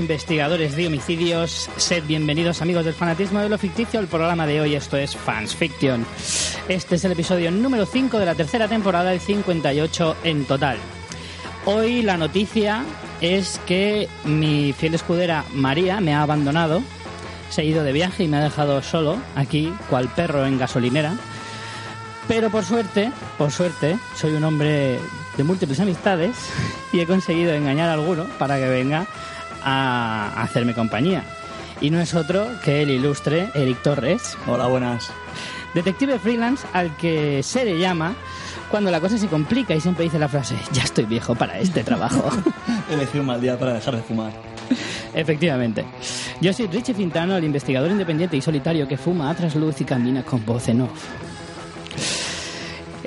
investigadores de homicidios, sed bienvenidos amigos del fanatismo de lo ficticio al programa de hoy, esto es Fans Fiction. Este es el episodio número 5 de la tercera temporada, el 58 en total. Hoy la noticia es que mi fiel escudera María me ha abandonado, se ha ido de viaje y me ha dejado solo aquí, cual perro en gasolinera. Pero por suerte, por suerte, soy un hombre de múltiples amistades y he conseguido engañar a alguno para que venga a hacerme compañía. Y no es otro que el ilustre Eric Torres, Hola, buenas. detective freelance al que se le llama cuando la cosa se complica y siempre dice la frase, ya estoy viejo para este trabajo. Elegí un mal día para dejar de fumar. Efectivamente. Yo soy Richie Fintano, el investigador independiente y solitario que fuma a trasluz y camina con voz en off.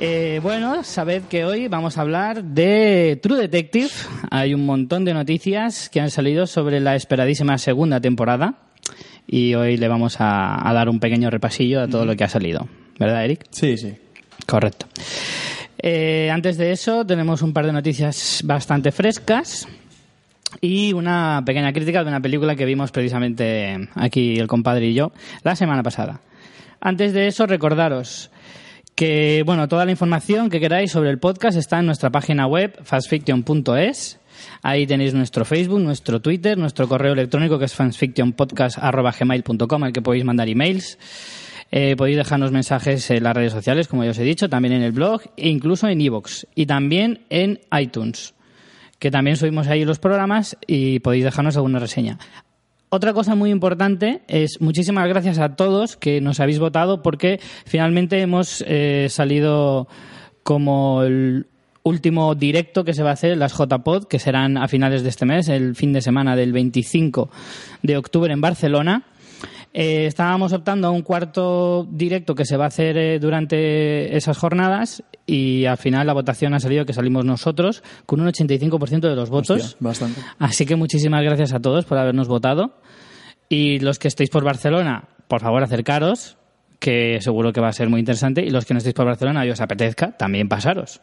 Eh, bueno, sabed que hoy vamos a hablar de True Detective. Hay un montón de noticias que han salido sobre la esperadísima segunda temporada y hoy le vamos a, a dar un pequeño repasillo a todo lo que ha salido. ¿Verdad, Eric? Sí, sí. Correcto. Eh, antes de eso, tenemos un par de noticias bastante frescas y una pequeña crítica de una película que vimos precisamente aquí el compadre y yo la semana pasada. Antes de eso, recordaros que bueno, toda la información que queráis sobre el podcast está en nuestra página web fastfiction.es. Ahí tenéis nuestro Facebook, nuestro Twitter, nuestro correo electrónico que es fanfictionpodcast.gmail.com al que podéis mandar emails. Eh, podéis dejarnos mensajes en las redes sociales, como ya os he dicho, también en el blog e incluso en iVoox y también en iTunes, que también subimos ahí los programas y podéis dejarnos alguna reseña. Otra cosa muy importante es muchísimas gracias a todos que nos habéis votado porque finalmente hemos eh, salido como el último directo que se va a hacer, las JPod, que serán a finales de este mes, el fin de semana del 25 de octubre en Barcelona. Eh, estábamos optando a un cuarto directo que se va a hacer eh, durante esas jornadas y al final la votación ha salido que salimos nosotros con un 85% de los votos. Hostia, bastante. Así que muchísimas gracias a todos por habernos votado. Y los que estéis por Barcelona, por favor acercaros, que seguro que va a ser muy interesante. Y los que no estéis por Barcelona y os apetezca, también pasaros.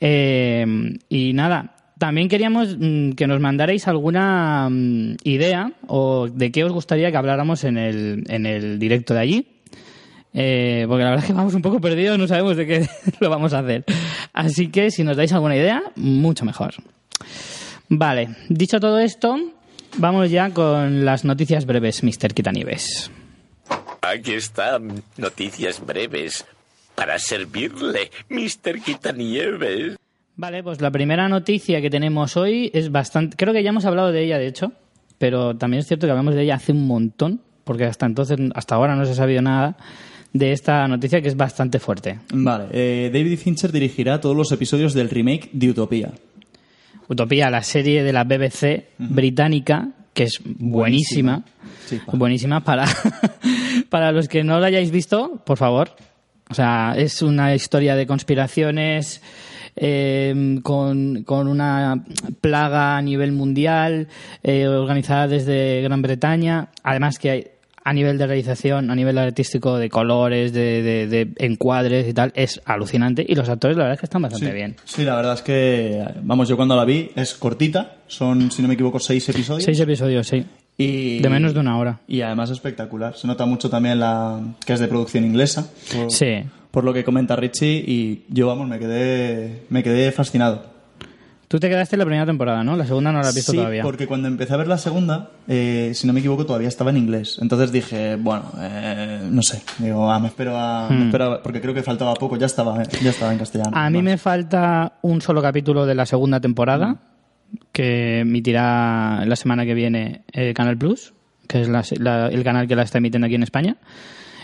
Eh, y nada, también queríamos mm, que nos mandarais alguna mm, idea o de qué os gustaría que habláramos en el, en el directo de allí. Eh, porque la verdad es que vamos un poco perdidos, no sabemos de qué lo vamos a hacer. Así que si nos dais alguna idea, mucho mejor. Vale, dicho todo esto, vamos ya con las noticias breves, Mr. Quitanieves. Aquí están noticias breves para servirle, Mr. Quitanieves. Vale, pues la primera noticia que tenemos hoy es bastante... Creo que ya hemos hablado de ella, de hecho, pero también es cierto que hablamos de ella hace un montón, porque hasta entonces, hasta ahora no se ha sabido nada de esta noticia que es bastante fuerte. Vale, eh, David Fincher dirigirá todos los episodios del remake de Utopía. Utopía, la serie de la BBC británica, que es buenísima. Pa. Buenísima para, para los que no la hayáis visto, por favor. O sea, es una historia de conspiraciones eh, con, con una plaga a nivel mundial, eh, organizada desde Gran Bretaña. Además que hay, a nivel de realización, a nivel artístico, de colores, de, de- de encuadres y tal, es alucinante. Y los actores, la verdad es que están bastante Sí. bien. Sí, la verdad es que, vamos, yo cuando la vi es cortita, son, si no me equivoco, seis episodios. Seis episodios, sí. y, De menos de una hora. Y además espectacular. Se nota mucho también la que es de producción inglesa. Por, Sí. Por lo que comenta Richie y yo, vamos, me quedé, me quedé fascinado. Tú te quedaste en la primera temporada, ¿no? La segunda no la has visto sí, todavía. porque cuando empecé a ver la segunda, eh, si no me equivoco, todavía estaba en inglés. Entonces dije, bueno, eh, no sé. Digo, ah, me espero a... me espero a- porque creo que faltaba poco, ya estaba, ya estaba en castellano. Hmm. A mí me falta un solo capítulo de la segunda temporada que emitirá la semana que viene eh, Canal Plus, que es la- la- el canal que la está emitiendo aquí en España.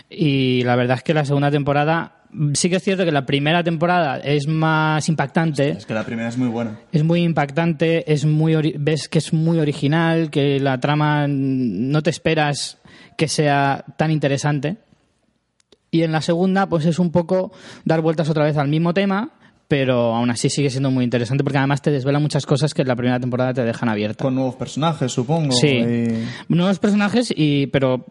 Y la verdad es que la segunda temporada, sí que es cierto que la primera temporada es más impactante. Es que la primera es muy buena. Es muy impactante, es muy ves que es muy original, que la trama no te esperas que sea tan interesante. Y en la segunda, pues es un poco dar vueltas otra vez al mismo tema, pero aún así sigue siendo muy interesante porque además te desvela muchas cosas que en la primera temporada te dejan abierta. Con nuevos personajes, supongo. Sí. y- Nuevos personajes, y pero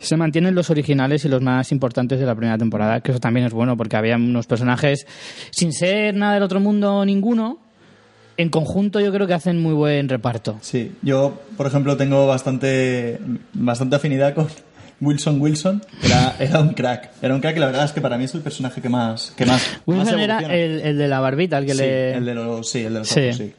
se mantienen los originales y los más importantes de la primera temporada, que eso también es bueno porque había unos personajes sin ser nada del otro mundo ninguno, en conjunto yo creo que hacen muy buen reparto. Sí, yo, por ejemplo, tengo bastante, bastante afinidad con Wilson Wilson. Era, era un crack. Era un crack y la verdad es que para mí es el personaje que más. Que más más Wilson era el, el de la barbita, el que sí, le... el de los, sí, el de los Sí. ojos, sí.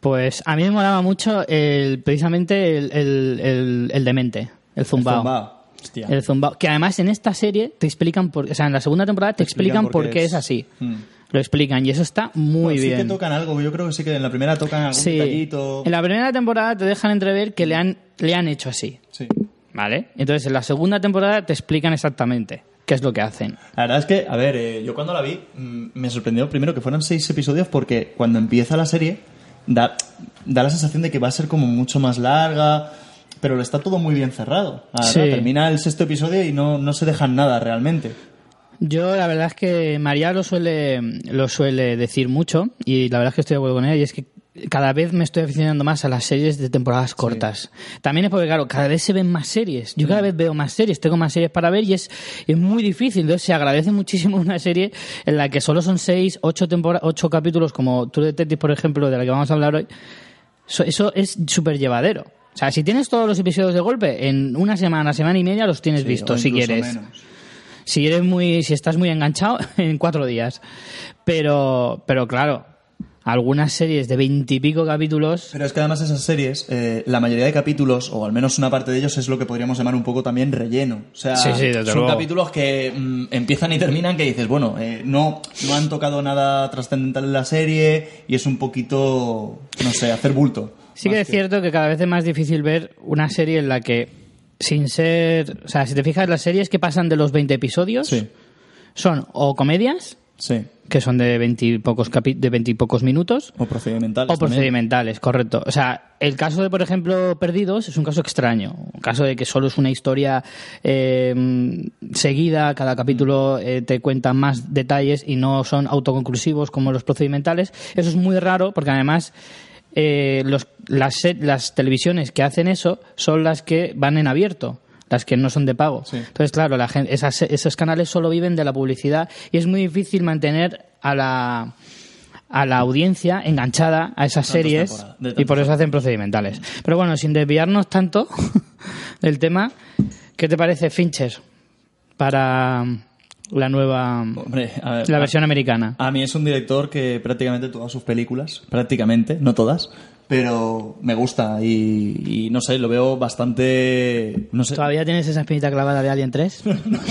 Pues a mí me molaba mucho el, precisamente el, el, el- el demente, el zumbao. Zumbao. Hostia. El zumbao. Que además en esta serie te explican por... O sea, en la segunda temporada te, explican, por qué es, así. Mm. Lo explican y eso está muy Bueno, Sí bien. que tocan algo, yo creo que sí que en la primera tocan algún Sí. detallito. En la primera temporada te dejan entrever que le han, le han hecho así. Sí. ¿Vale? Entonces en la segunda temporada te explican exactamente qué es lo que hacen. La verdad es que, a ver, eh, yo cuando la vi mm, me sorprendió primero que fueran seis episodios porque cuando empieza la serie da, da la sensación de que va a ser como mucho más larga, pero está todo muy bien cerrado. Sí. Termina el sexto episodio y no, no se dejan nada realmente. Yo la verdad es que María lo suele, lo suele decir mucho y la verdad es que estoy de acuerdo con ella y es que cada vez me estoy aficionando más a las series de temporadas cortas. También es porque, claro, cada vez se ven más series. Yo cada vez veo más series, tengo más series para ver y es, es muy difícil. Entonces se agradece muchísimo una serie en la que solo son seis, ocho, tempora- ocho capítulos, como True Detective, por ejemplo, de la que vamos a hablar hoy. Eso, eso es súper llevadero. O sea, si tienes todos los episodios de golpe, en una semana, semana y media los tienes Sí, vistos, si quieres menos. si eres muy si estás muy enganchado en cuatro días pero pero claro algunas series de veintipico capítulos Pero es que además esas series, eh, la mayoría de capítulos, o al menos una parte de ellos, es lo que podríamos llamar un poco también relleno. O sea, Sí, sí, son luego. capítulos que mm, empiezan y terminan que dices, bueno, eh, no, no han tocado nada trascendental en la serie y es un poquito, no sé, hacer bulto. Sí que es cierto que cada vez es más difícil ver una serie en la que sin ser o sea si te fijas las series que pasan de los 20 episodios Sí, son o comedias sí. que son de veintipocos capi- de veintipocos minutos O procedimentales. O también. procedimentales, correcto. O sea, el caso de, por ejemplo, Perdidos es un caso extraño. Un caso de que solo es una historia eh, seguida, cada capítulo eh, te cuenta más detalles y no son autoconclusivos como los procedimentales. Eso es muy raro porque además eh, los, las, las televisiones que hacen eso son las que van en abierto las que no son de pago. Sí. Entonces, claro, la gente, esas, esos canales solo viven de la publicidad y es muy difícil mantener a la, a la audiencia enganchada a esas series y por eso hacen procedimentales. Pero bueno, sin desviarnos tanto del tema, ¿qué te parece Fincher para la nueva, Hombre, a ver, la a- versión americana? A mí es un director que prácticamente todas sus películas, prácticamente, no todas, pero me gusta y, y no sé, lo veo bastante... No sé, ¿Todavía tienes esa espinita clavada de Alien 3?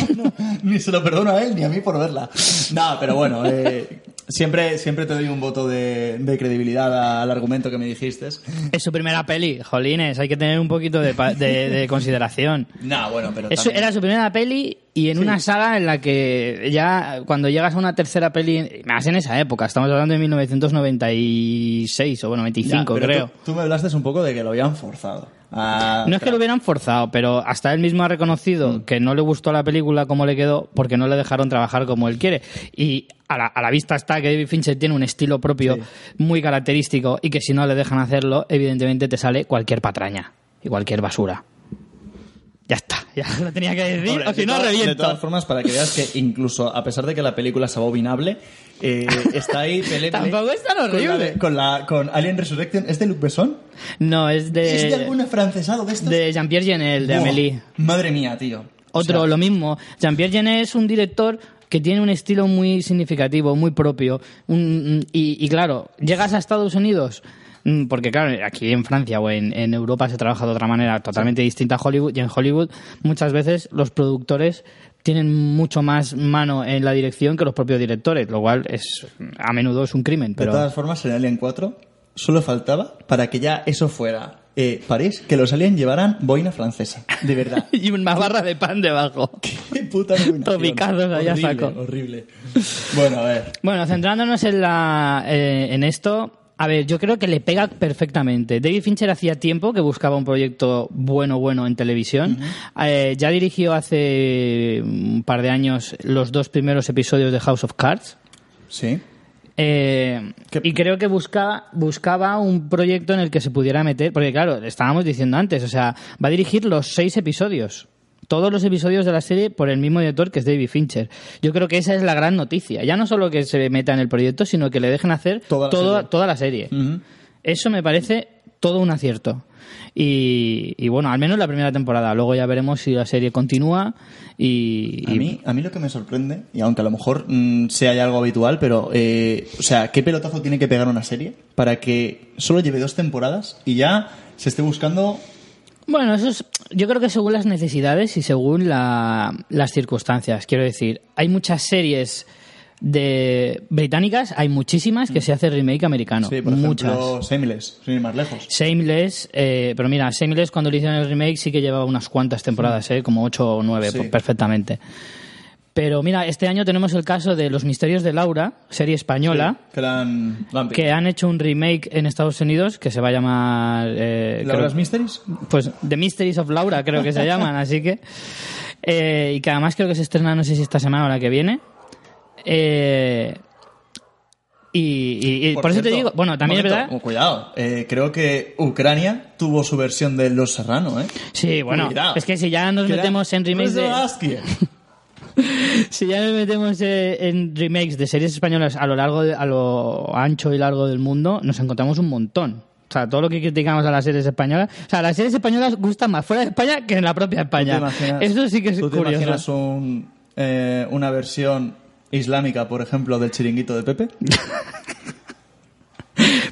ni se lo perdono a él ni a mí por verla. No, pero bueno, eh, siempre, siempre te doy un voto de, de credibilidad al argumento que me dijiste. Es su primera peli, jolines, hay que tener un poquito de, de- de consideración. No, bueno, pero Eso también- era su primera peli y en una saga en la que ya cuando llegas a una tercera peli, más en esa época, estamos hablando de 1996 o bueno, 95 Ya, creo. Tú, tú me hablaste un poco de que lo habían forzado. Ah, No es que lo hubieran forzado, pero hasta él mismo ha reconocido Mm. que no le gustó la película como le quedó porque no le dejaron trabajar como él quiere. Y a la, a la vista está que David Fincher tiene un estilo propio muy característico y que si no le dejan hacerlo, evidentemente te sale cualquier patraña y cualquier basura. Ya está, ya lo tenía que decir, Hombre, o si de no todas- De reviento. todas formas, para que veas que incluso a pesar de que la película es abominable, eh, está ahí Pelé Tampoco es tan con la, horrible. de- con, la, con Alien Resurrection. ¿Es de Luc Besson? No, es de, ¿Es de algún afrancesado de estos? de Jean-Pierre Genel, de Buah, Amélie. Madre mía, tío. O Otro, sea, lo mismo. Jean-Pierre Genet es un director que tiene un estilo muy significativo, muy propio. Un- y, y claro, llegas a Estados Unidos, porque claro, aquí en Francia o en, en Europa se trabaja de otra manera totalmente distinta a Hollywood, y en Hollywood muchas veces los productores tienen mucho más mano en la dirección que los propios directores, lo cual es a menudo es un crimen. De Pero todas formas, en Alien 4 solo faltaba para que ya eso fuera eh, París, que los Alien llevaran boina francesa. De verdad. y una barra de pan debajo. Qué puta arruinación. Topicazos ahí a Horrible, saco. Horrible. Bueno, a ver. Bueno, centrándonos en, la, eh, en esto, a ver, yo creo que le pega perfectamente. David Fincher hacía tiempo que buscaba un proyecto bueno, bueno en televisión. Eh, ya dirigió hace un par de años los dos primeros episodios de House of Cards. Sí. Eh, ¿Qué- y creo que busca, buscaba un proyecto en el que se pudiera meter, porque claro, estábamos diciendo antes, o sea, va a dirigir los seis episodios. Todos los episodios de la serie por el mismo director que es David Fincher. Yo creo que esa es la gran noticia. Ya no solo que se meta en el proyecto, sino que le dejen hacer Toda la serie. toda la serie. Ujú. Eso me parece todo un acierto. Y, y bueno, al menos la primera temporada. Luego ya veremos si la serie continúa y... A mí, a mí lo que me sorprende, y aunque a lo mejor mm, sea ya algo habitual, pero, eh, o sea, ¿qué pelotazo tiene que pegar una serie para que solo lleve dos temporadas y ya se esté buscando Bueno, eso es, yo creo que según las necesidades y según la- las circunstancias. Quiero decir, hay muchas series de británicas, hay muchísimas que se hace remake americano. Sí, por muchas. ejemplo, Shameless, sin ir más lejos. Shameless, eh, pero mira, Shameless cuando le hicieron el remake sí que llevaba unas cuantas temporadas, eh, como ocho o nueve, Sí. pues, perfectamente. Pero mira, este año tenemos el caso de Los Misterios de Laura, serie española, Que la han, la han que han hecho un remake en Estados Unidos que se va a llamar... eh, ¿Laura's creo- Mysteries? pues The Mysteries of Laura creo que se llaman, así que... eh, y que además creo que se estrena, no sé si esta semana o la que viene. Eh, y y- y por, eso te digo, bueno, también es verdad... oh, Cuidado, eh, creo que Ucrania tuvo su versión de Los Serrano, ¿eh? Sí, bueno, Cuidado. es que si ya nos metemos en remakes de... Si ya nos metemos eh, en remakes de series españolas a lo largo, de- a lo ancho y largo del mundo, nos encontramos un montón. O sea, todo lo que criticamos a las series españolas, o sea, las series españolas gustan más fuera de España que en la propia ¿Tú te España. imaginas- Eso sí que es ¿tú te curioso. imaginas un, eh, una versión islámica, por ejemplo, del chiringuito de Pepe?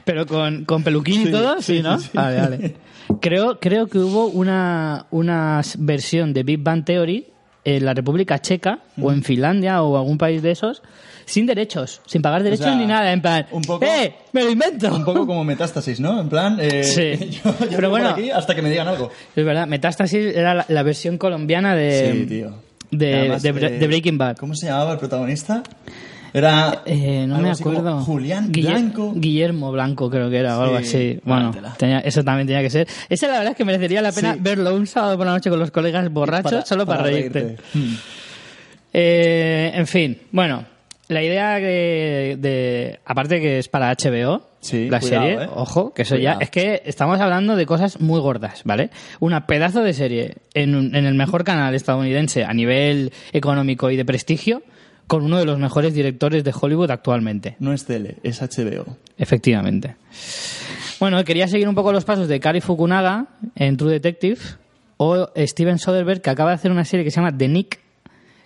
Pero con, con peluquín y Sí, todo, sí, sí, ¿no? sí. Vale, vale. Creo, creo que hubo una, una versión de Big Bang Theory en la República Checa o en Finlandia o algún país de esos sin derechos, sin pagar derechos sea, ni nada, en plan, un poco- ¡eh! ¡Me lo invento! Un poco como metástasis, ¿no? En plan, eh, Sí. yo, yo Pero bueno. aquí hasta que me digan algo. Es verdad, Metástasis era la, la versión colombiana de, sí, tío. de, además, eh, de Breaking Bad. ¿Cómo se llamaba el protagonista? Era. Eh, no me acuerdo. Julián Guille- Blanco. Guillermo Blanco creo que era o algo Sí, así. Bueno, tenía- eso también tenía que ser. Ese la verdad es que merecería la pena verlo un sábado por la noche con los colegas borrachos solo para, reírte. Hmm. Eh, en fin, bueno, la idea de, de- aparte que es para HBO, Sí, la cuidado, serie, eh. ojo, que eso ya es que estamos hablando de cosas muy gordas, ¿vale? Una pedazo de serie en, en el mejor canal estadounidense a nivel económico y de prestigio con uno de los mejores directores de Hollywood actualmente. No es tele, es HBO. Efectivamente. Bueno, quería seguir un poco los pasos de Kari Fukunaga en True Detective o Steven Soderbergh, que acaba de hacer una serie que se llama The Nick,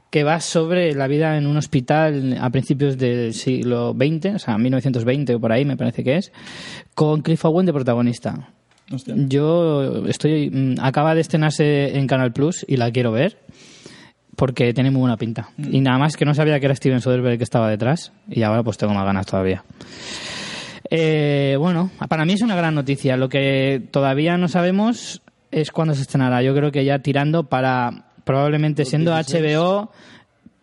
que va sobre la vida en un hospital a principios del siglo XX, o sea, 1920 o por ahí me parece que es, con Cliff Owen de protagonista. Hostia. Yo estoy. mm, Acaba de estrenarse en Canal Plus y la quiero ver porque tiene muy buena pinta. Y nada más que no sabía que era Steven Soderbergh el que estaba detrás y ahora pues tengo más ganas todavía. Eh, bueno, para mí es una gran noticia. Lo que todavía no sabemos es cuándo se estrenará. Yo creo que ya tirando para probablemente siendo 2016. HBO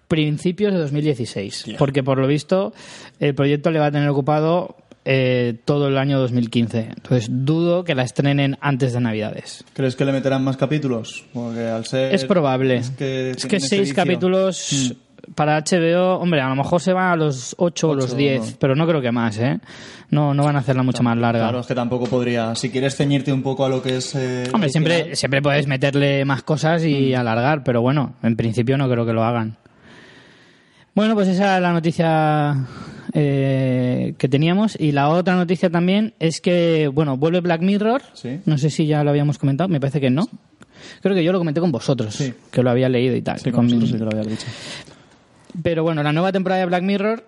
principios de 2016. Porque por lo visto el proyecto le va a tener ocupado eh, todo el año 2015. Entonces dudo que la estrenen antes de Navidades. ¿Crees que le meterán más capítulos? Porque al ser. Es probable. Es que, Es que seis vicio. capítulos para HBO, hombre, a lo mejor se van a los ocho o los diez, pero no creo que más, ¿eh? No, no van a hacerla mucho más larga. Claro, es que tampoco podría. Si quieres ceñirte un poco a lo que es. eh, Hombre, siempre, siempre puedes meterle más cosas y alargar, pero bueno, en principio no creo que lo hagan. Bueno, pues esa es la noticia eh, que teníamos. Y la otra noticia también es que, bueno, vuelve Black Mirror. Sí. No sé si ya lo habíamos comentado, me parece que no. Creo que yo lo comenté con vosotros, Sí. que lo había leído y tal. Sí, con sí que lo dicho. Pero bueno, la nueva temporada de Black Mirror,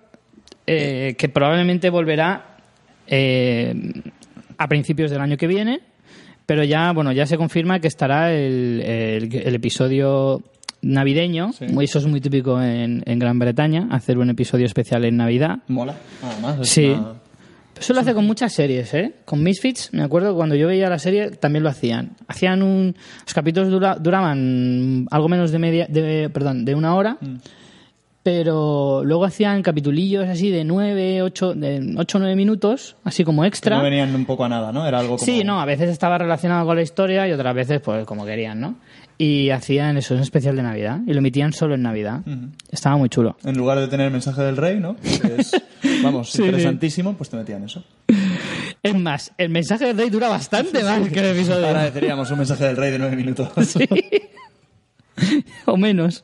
eh, que probablemente volverá eh, a principios del año que viene, pero ya, bueno, ya se confirma que estará el, el- el episodio navideño, Sí. eso es muy típico en, en Gran Bretaña, hacer un episodio especial en Navidad. Mola. Además, es Sí. una- Eso lo hace con muchas series, ¿eh? Con Misfits, me acuerdo que cuando yo veía la serie también lo hacían. Hacían un... Los capítulos dura- duraban algo menos de media... De, perdón, de una hora, Mm. pero luego hacían capitulillos así de nueve, ocho, de ocho o nueve minutos, así como que extra. no venían un poco a nada, ¿no? Era algo como. Sí, no, a veces estaba relacionado con la historia y otras veces pues como querían, ¿no? Y hacían eso, un especial de Navidad, y lo emitían solo en Navidad. Estaba muy chulo. En lugar de tener el mensaje del rey, ¿no? Es, vamos, Sí, interesantísimo, pues te metían eso. Es más, el mensaje del rey dura bastante más que el episodio. Agradeceríamos un mensaje del rey de nueve minutos. Sí. o menos.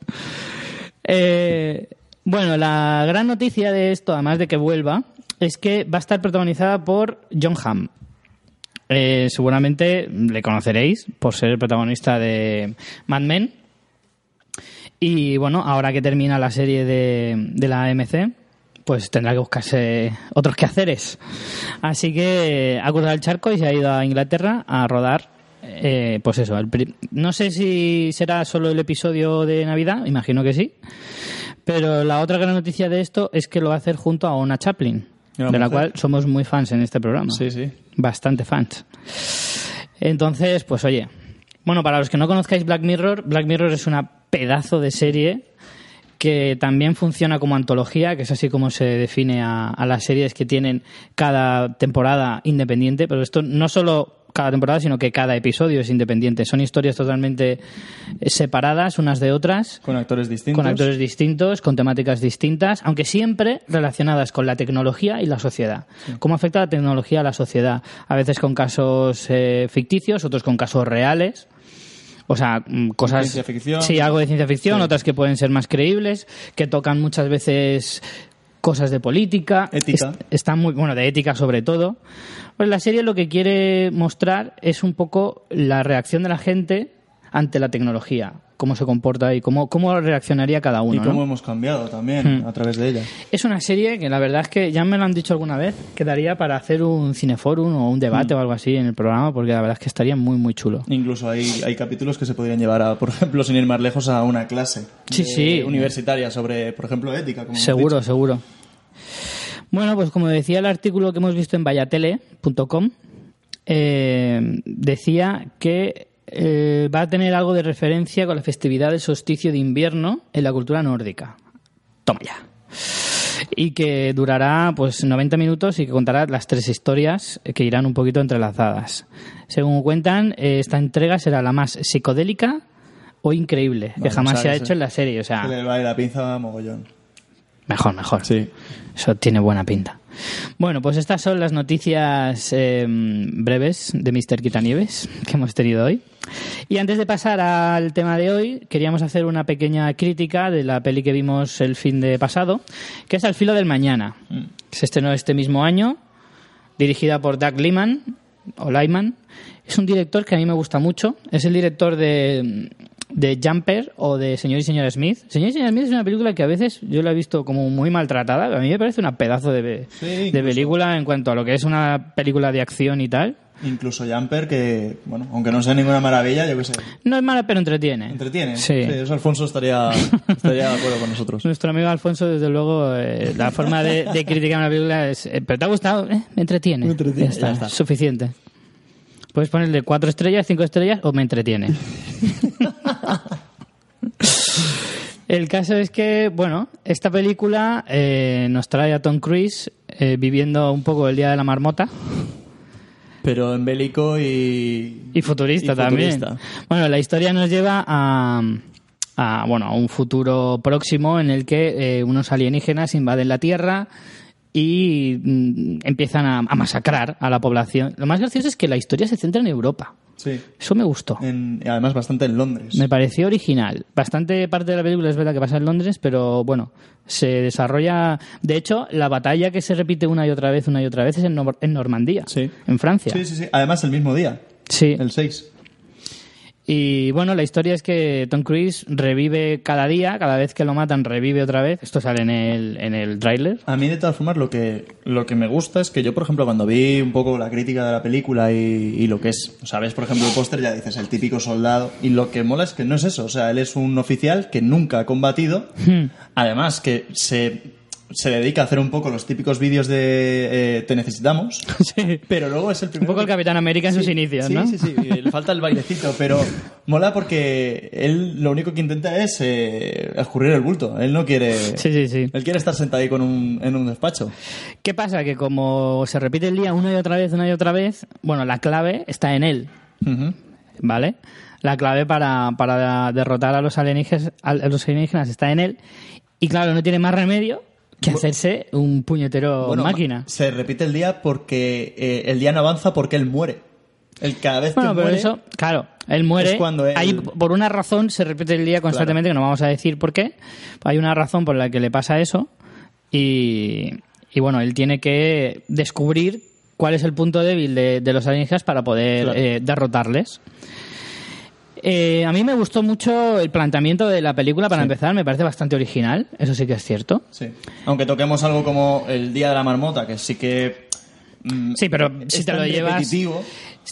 Eh, bueno, la gran noticia de esto, además de que vuelva, es que va a estar protagonizada por John Hamm. Eh, seguramente le conoceréis por ser el protagonista de Mad Men. Y bueno, ahora que termina la serie de, de la AMC, pues tendrá que buscarse otros quehaceres. Así que ha cruzado el charco y se ha ido a Inglaterra a rodar. eh, pues eso, no sé si será solo el episodio de Navidad, imagino que sí. Pero la otra gran noticia de esto es que lo va a hacer junto a Ona Chaplin, De la cual somos muy fans en este programa. Sí, sí. Bastante fans. Entonces, pues oye. Bueno, para los que no conozcáis Black Mirror, Black Mirror es una pedazo de serie que también funciona como antología, que es así como se define a, a las series que tienen cada temporada independiente, pero esto no solo cada temporada, sino que cada episodio es independiente. Son historias totalmente separadas unas de otras Con actores distintos. con actores distintos, con temáticas distintas, aunque siempre relacionadas con la tecnología y la sociedad. ¿Cómo afecta la tecnología a la sociedad? A veces con casos eh, ficticios, otros con casos reales. O sea, mm, cosas. Ciencia ficción. Sí, algo de ciencia ficción, Sí. otras que pueden ser más creíbles, que tocan muchas veces cosas de política. Ética. Está muy, bueno, de ética sobre todo. Pues la serie lo que quiere mostrar es un poco la reacción de la gente ante la tecnología, cómo se comporta y cómo, cómo reaccionaría cada uno. Y ¿no? cómo hemos cambiado también Hmm. a través de ella. Es una serie que la verdad es que ya me lo han dicho alguna vez, quedaría para hacer un cineforum o un Hmm. debate o algo así en el programa, porque la verdad es que estaría muy, muy chulo. Incluso hay, hay capítulos que se podrían llevar, a, por ejemplo, sin ir más lejos, a una clase Sí, de- sí. universitaria sobre, por ejemplo, ética. Como Seguro, seguro. Bueno, pues como decía el artículo que hemos visto en vayatele.com, eh, decía que eh, va a tener algo de referencia con la festividad del solsticio de invierno en la cultura nórdica. Toma ya. Y que durará pues 90 minutos y que contará las tres historias que irán un poquito entrelazadas. Según cuentan, eh, esta entrega será la más psicodélica o increíble que jamás se ha hecho en la serie. O Se sea, le va a ir la pinza mogollón. mejor, mejor. Sí. Eso tiene buena pinta. Bueno, pues estas son las noticias eh, breves de Mr. Quitanieves que hemos tenido hoy. Y antes de pasar al tema de hoy, queríamos hacer una pequeña crítica de la peli que vimos el fin de pasado, que es Al filo del mañana. Se estrenó este mismo año, dirigida por Doug Liman, o Lyman. Es un director que a mí me gusta mucho. Es el director de, de Jumper o de Señor y Señora Smith. Señor y Señora Smith es una película que a veces yo la he visto como muy maltratada. A mí me parece una pedazo de, Sí, de película en cuanto a lo que es una película de acción y tal. Incluso Jumper, que, bueno, aunque no sea ninguna maravilla, yo qué sé, No es mala, pero entretiene. entretiene. Sí. eso Alfonso estaría, estaría de acuerdo con nosotros. Nuestro amigo Alfonso, desde luego, eh, la forma de, de criticar una película es... eh, ¿Pero te ha gustado? Eh, me entretiene. Me entretiene, Ya está, ya está. suficiente. Puedes ponerle cuatro estrellas, cinco estrellas o me entretiene. El caso es que, bueno, esta película eh, nos trae a Tom Cruise eh, viviendo un poco el Día de la Marmota Pero en bélico y... y futurista y también. futurista. Bueno, la historia nos lleva a, a, bueno, a un futuro próximo en el que eh, unos alienígenas invaden la Tierra y mm, empiezan a, a masacrar a la población. Lo más gracioso es que la historia se centra en Europa. Sí. Eso me gustó. En- y además bastante en Londres. Me pareció original. Bastante parte de la película es verdad que pasa en Londres, pero bueno, se desarrolla. De hecho, la batalla que se repite una y otra vez, una y otra vez, es en, Nor- en Normandía, Sí. en Francia. Sí, sí, sí. Además el mismo día, Sí. el 6. Y bueno, la historia es que Tom Cruise revive cada día, cada vez que lo matan revive otra vez. Esto sale en el, en el tráiler. A mí, de todas formas, lo que, lo que me gusta es que yo, por ejemplo, cuando vi un poco la crítica de la película y, y lo que es, o sea, ves, por ejemplo, el póster, ya dices, el típico soldado. Y lo que mola es que no es eso. O sea, él es un oficial que nunca ha combatido. Hmm. Además, que se, se dedica a hacer un poco los típicos vídeos de eh, te necesitamos. Sí. Pero luego es el Un primero. poco el Capitán América en sus Sí, inicios, sí, ¿no? Sí, sí, Le falta el bailecito, pero mola porque él lo único que intenta es eh, escurrir el bulto. Él no quiere. Sí, sí, sí. Él quiere estar sentado ahí con un, en un despacho. ¿Qué pasa? Que como se repite el día una y otra vez, una y otra vez, bueno, la clave está en él, Ujú. ¿vale? La clave para, para derrotar a los, alienígenas, a los alienígenas está en él. Y claro, no tiene más remedio que hacerse un puñetero Bueno, máquina. Se repite el día porque eh, el día no avanza porque él muere. Él cada vez Bueno, que pero muere. eso, claro, Él muere. Es cuando él- Hay- por una razón se repite el día constantemente, que no vamos a decir por qué. Hay una razón por la que le pasa eso. Y, y bueno, él tiene que descubrir cuál es el punto débil de, de los alienígenas para poder Claro. eh, derrotarles. Eh, a mí me gustó mucho el planteamiento de la película, para Sí. empezar, me parece bastante original, eso sí que es cierto. Sí. Aunque toquemos algo como el Día de la Marmota, que sí que... mm, Sí, pero si te lo llevas- repetitivo.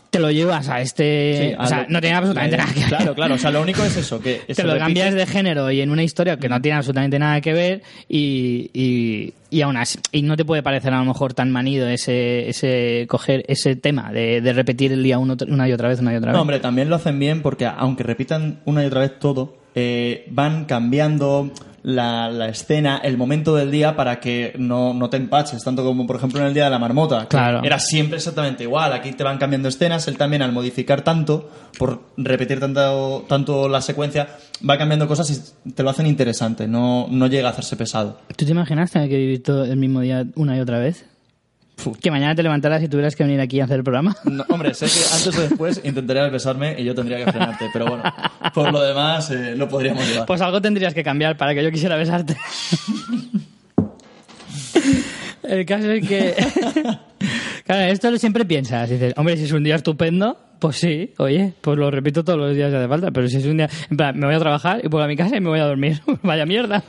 Te lo llevas a este... Sí, o sea, lo- no tiene absolutamente nada que ver. Claro, claro. O sea, lo único es eso, que te lo repite. cambias de género y en una historia que no tiene absolutamente nada que ver y, y, y aún así y no te puede parecer a lo mejor tan manido ese ese coger ese tema de, de repetir el día uno, una y otra vez una y otra vez No, hombre, también lo hacen bien porque aunque repitan una y otra vez todo, eh, van cambiando la, la escena, el momento del día para que no, no te empaches, tanto como por ejemplo en el Día de la Marmota, que Claro. era siempre exactamente igual, aquí te van cambiando escenas, él también al modificar tanto, por repetir tanto, tanto la secuencia, va cambiando cosas y te lo hacen interesante, no, no llega a hacerse pesado. ¿tú te imaginas tener que vivir todo el mismo día una y otra vez? Que mañana te levantaras y tuvieras que venir aquí a hacer el programa. No, hombre, sé que antes o después intentaría besarme y yo tendría que frenarte, pero bueno, por lo demás eh, lo podríamos llevar. pues algo tendrías que cambiar para que yo quisiera besarte. El caso es que claro esto lo siempre piensas dices hombre si es un día estupendo pues sí oye pues lo repito todos los días si hace falta pero si es un día en plan me voy a trabajar y voy a mi casa y me voy a dormir vaya mierda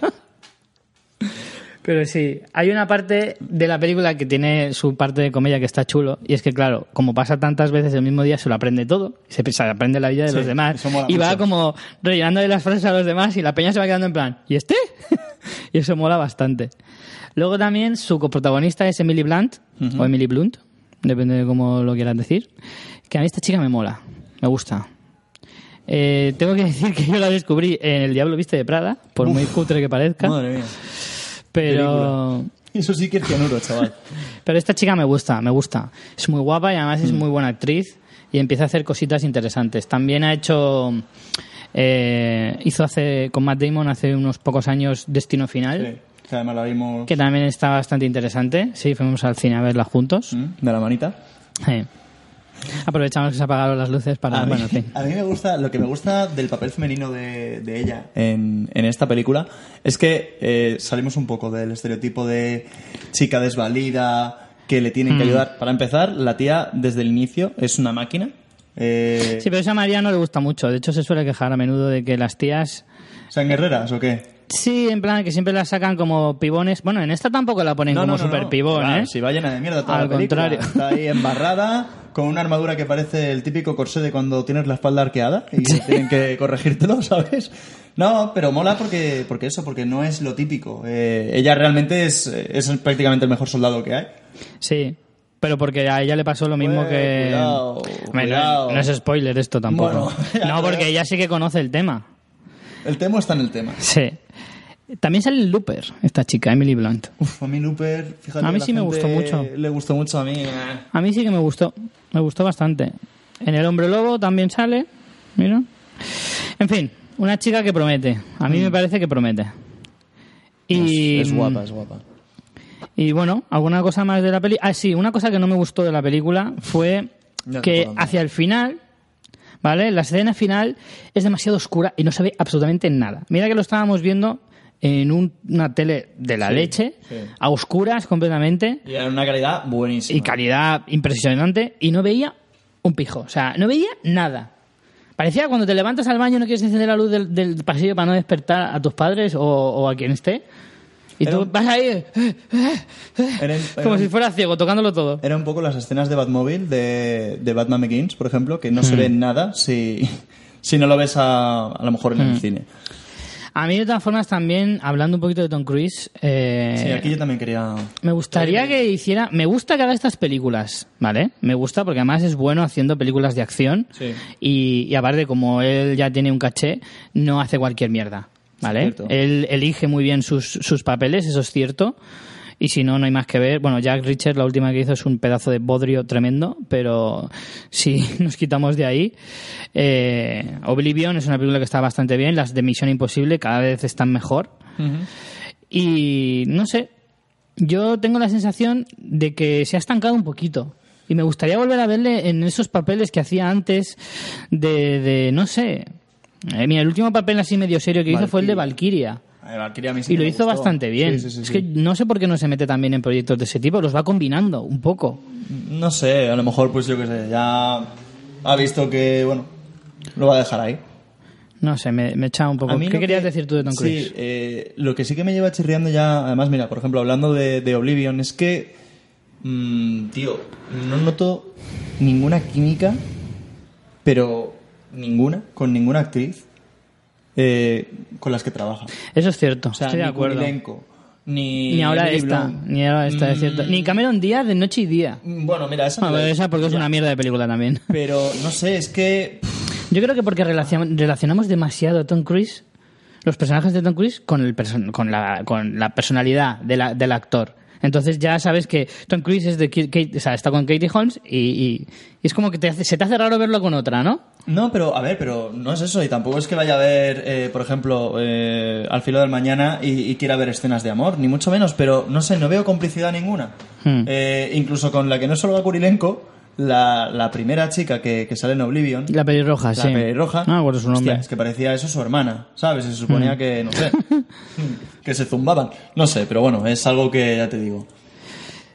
Pero sí, hay una parte de la película que tiene su parte de comedia que está chulo, y es que, claro, como pasa tantas veces el mismo día, se lo aprende todo, se, se aprende la vida de Sí, los demás, y va mucho. como rellenando de las frases a los demás, y la peña se va quedando en plan, ¿y este? y eso mola bastante. Luego también su coprotagonista es Emily Blunt, o Emily Blunt, depende de cómo lo quieras decir, que a mí esta chica me mola, me gusta. Eh, tengo que decir que yo la descubrí en El Diablo Viste de Prada, por muy cutre que parezca, Madre mía. Pero... Eso sí que es cianuro, chaval. Pero esta chica me gusta, me gusta. Es muy guapa y además es muy buena actriz y empieza a hacer cositas interesantes. También ha hecho, eh, hizo hace con Matt Damon hace unos pocos años Destino Final, Sí, que además la vimos que también está bastante interesante. Sí, fuimos al cine a verla juntos. ¿Mm? de la manita. Sí. Aprovechamos que se apagaron las luces para, A mí, bueno, a mí me gusta, lo que me gusta del papel femenino de, de ella en, en esta película es que eh, salimos un poco del estereotipo de chica desvalida que le tienen Mm. que ayudar. Para empezar, la tía desde el inicio es una máquina. Eh, Sí, pero eso a María no le gusta mucho. De hecho, se suele quejar a menudo de que las tías ¿Sean guerreras o qué? Sí, en plan que siempre la sacan como pibones. Bueno, en esta tampoco la ponen como super pibón, Claro, ¿eh? Si va llena de mierda toda Al la contrario. Está ahí embarrada, con una armadura que parece el típico corsé de cuando tienes la espalda arqueada y tienen que corregírtelo, ¿sabes? No, pero mola porque, porque eso, porque no es lo típico. Eh, ella realmente es, es prácticamente el mejor soldado que hay. Sí, pero porque a ella le pasó lo mismo Pues, que... cuidado, Hombre, no- cuidado. No, es spoiler esto tampoco. Bueno, no, porque ella sí que conoce el tema. El tema está en el tema. Sí. También sale en Looper, esta chica, Emily Blunt. Uf, a mí Looper, fíjate. A mí sí me gustó mucho. Le gustó mucho a mí. eh. A mí sí que me gustó, me gustó bastante. En El Hombre Lobo también sale, mira. En fin, una chica que promete. A mí me parece que promete. Y, Mm. Es, es guapa, es guapa. Y bueno, ¿alguna cosa más de la peli? Ah, sí, una cosa que no me gustó de la película fue que hacia el final, ¿vale? La escena final es demasiado oscura y no se ve absolutamente nada. Mira que lo estábamos viendo en un- una tele de la Sí, leche, sí. a oscuras completamente, Y era una calidad buenísima. y calidad impresionante, y no veía un pijo. O sea, no veía nada. Parecía cuando te levantas al baño y no quieres encender la luz del, del pasillo para no despertar a tus padres o, o a quien esté. Y tú un- vas ahí, eh, eh, eh, Era- como si fuera ciego, tocándolo todo. Era un poco las escenas de Batmobile de, de Batman Begins, por ejemplo, que Hmm. no se ven nada si, si no lo ves a, a lo mejor en Hmm. el cine. A mí, de todas formas, también, hablando un poquito de Tom Cruise, eh, Sí, aquí yo también quería... me gustaría que hiciera... Me gusta que haga estas películas, ¿vale? Me gusta porque además es bueno haciendo películas de acción. Sí. Y, y aparte, como él ya tiene un caché, no hace cualquier mierda, ¿vale? Él elige muy bien sus, sus papeles, eso es cierto. Y si no, no hay más que ver. Bueno, Jack Richard, la última que hizo, es un pedazo de bodrio tremendo, pero si nos quitamos de ahí. Eh, Oblivion es una película que está bastante bien. Las de Misión Imposible cada vez están mejor. Y no sé, yo tengo la sensación de que se ha estancado un poquito. Y Y me gustaría volver a verle en esos papeles que hacía antes de, de no sé. Eh, mira, el último papel así medio serio que hizo fue el de Valkyria. Valkyria sí Y lo hizo gustó. bastante bien. Sí, sí, es que no sé por qué no se mete también en proyectos de ese tipo, los va combinando un poco. No sé, a lo mejor, pues yo qué sé, ya ha visto que, bueno, lo va a dejar ahí. No sé, me, me echa un poco. ¿Qué querías que- decir tú de Tom Cruise? Sí, eh, lo que sí que me lleva chirriando ya, además, mira, por ejemplo, hablando de, de Oblivion, es que, mm, tío, no noto ninguna química, pero ninguna, con ninguna actriz eh, con las que trabaja. Eso es cierto, O sea, estoy de ni acuerdo. Ni... Ni ahora esta, ni ahora esta, es Mm, cierto. Ni Cameron Díaz de Noche y Día. mm, Bueno, mira, esa... no Bueno, esa porque es una mierda de película también. Pero, no sé, es que... Yo creo que porque relacion- relacionamos demasiado a Tom Cruise, los personajes de Tom Cruise, con, el con, la, con la personalidad de la- del actor. Entonces ya sabes que Tom Cruise es de Kate- o sea, está con Katie Holmes y, y- y es como que te hace- se te hace raro verlo con otra, ¿no? No, pero a ver, pero no es eso. Y tampoco es que vaya a ver, eh, por ejemplo, eh, Al filo del mañana y, y quiera ver escenas de amor, ni mucho menos. Pero no sé, no veo complicidad ninguna. Hmm. Eh, incluso con la que no es solo Kurilenko, la, la primera chica que, que sale en Oblivion, La pelirroja, la sí. pelirroja, No me acuerdo su nombre. hostia, es que parecía eso su hermana, ¿sabes? Se Hmm. suponía que, no sé, que se zumbaban. No sé, pero bueno, es algo que ya te digo.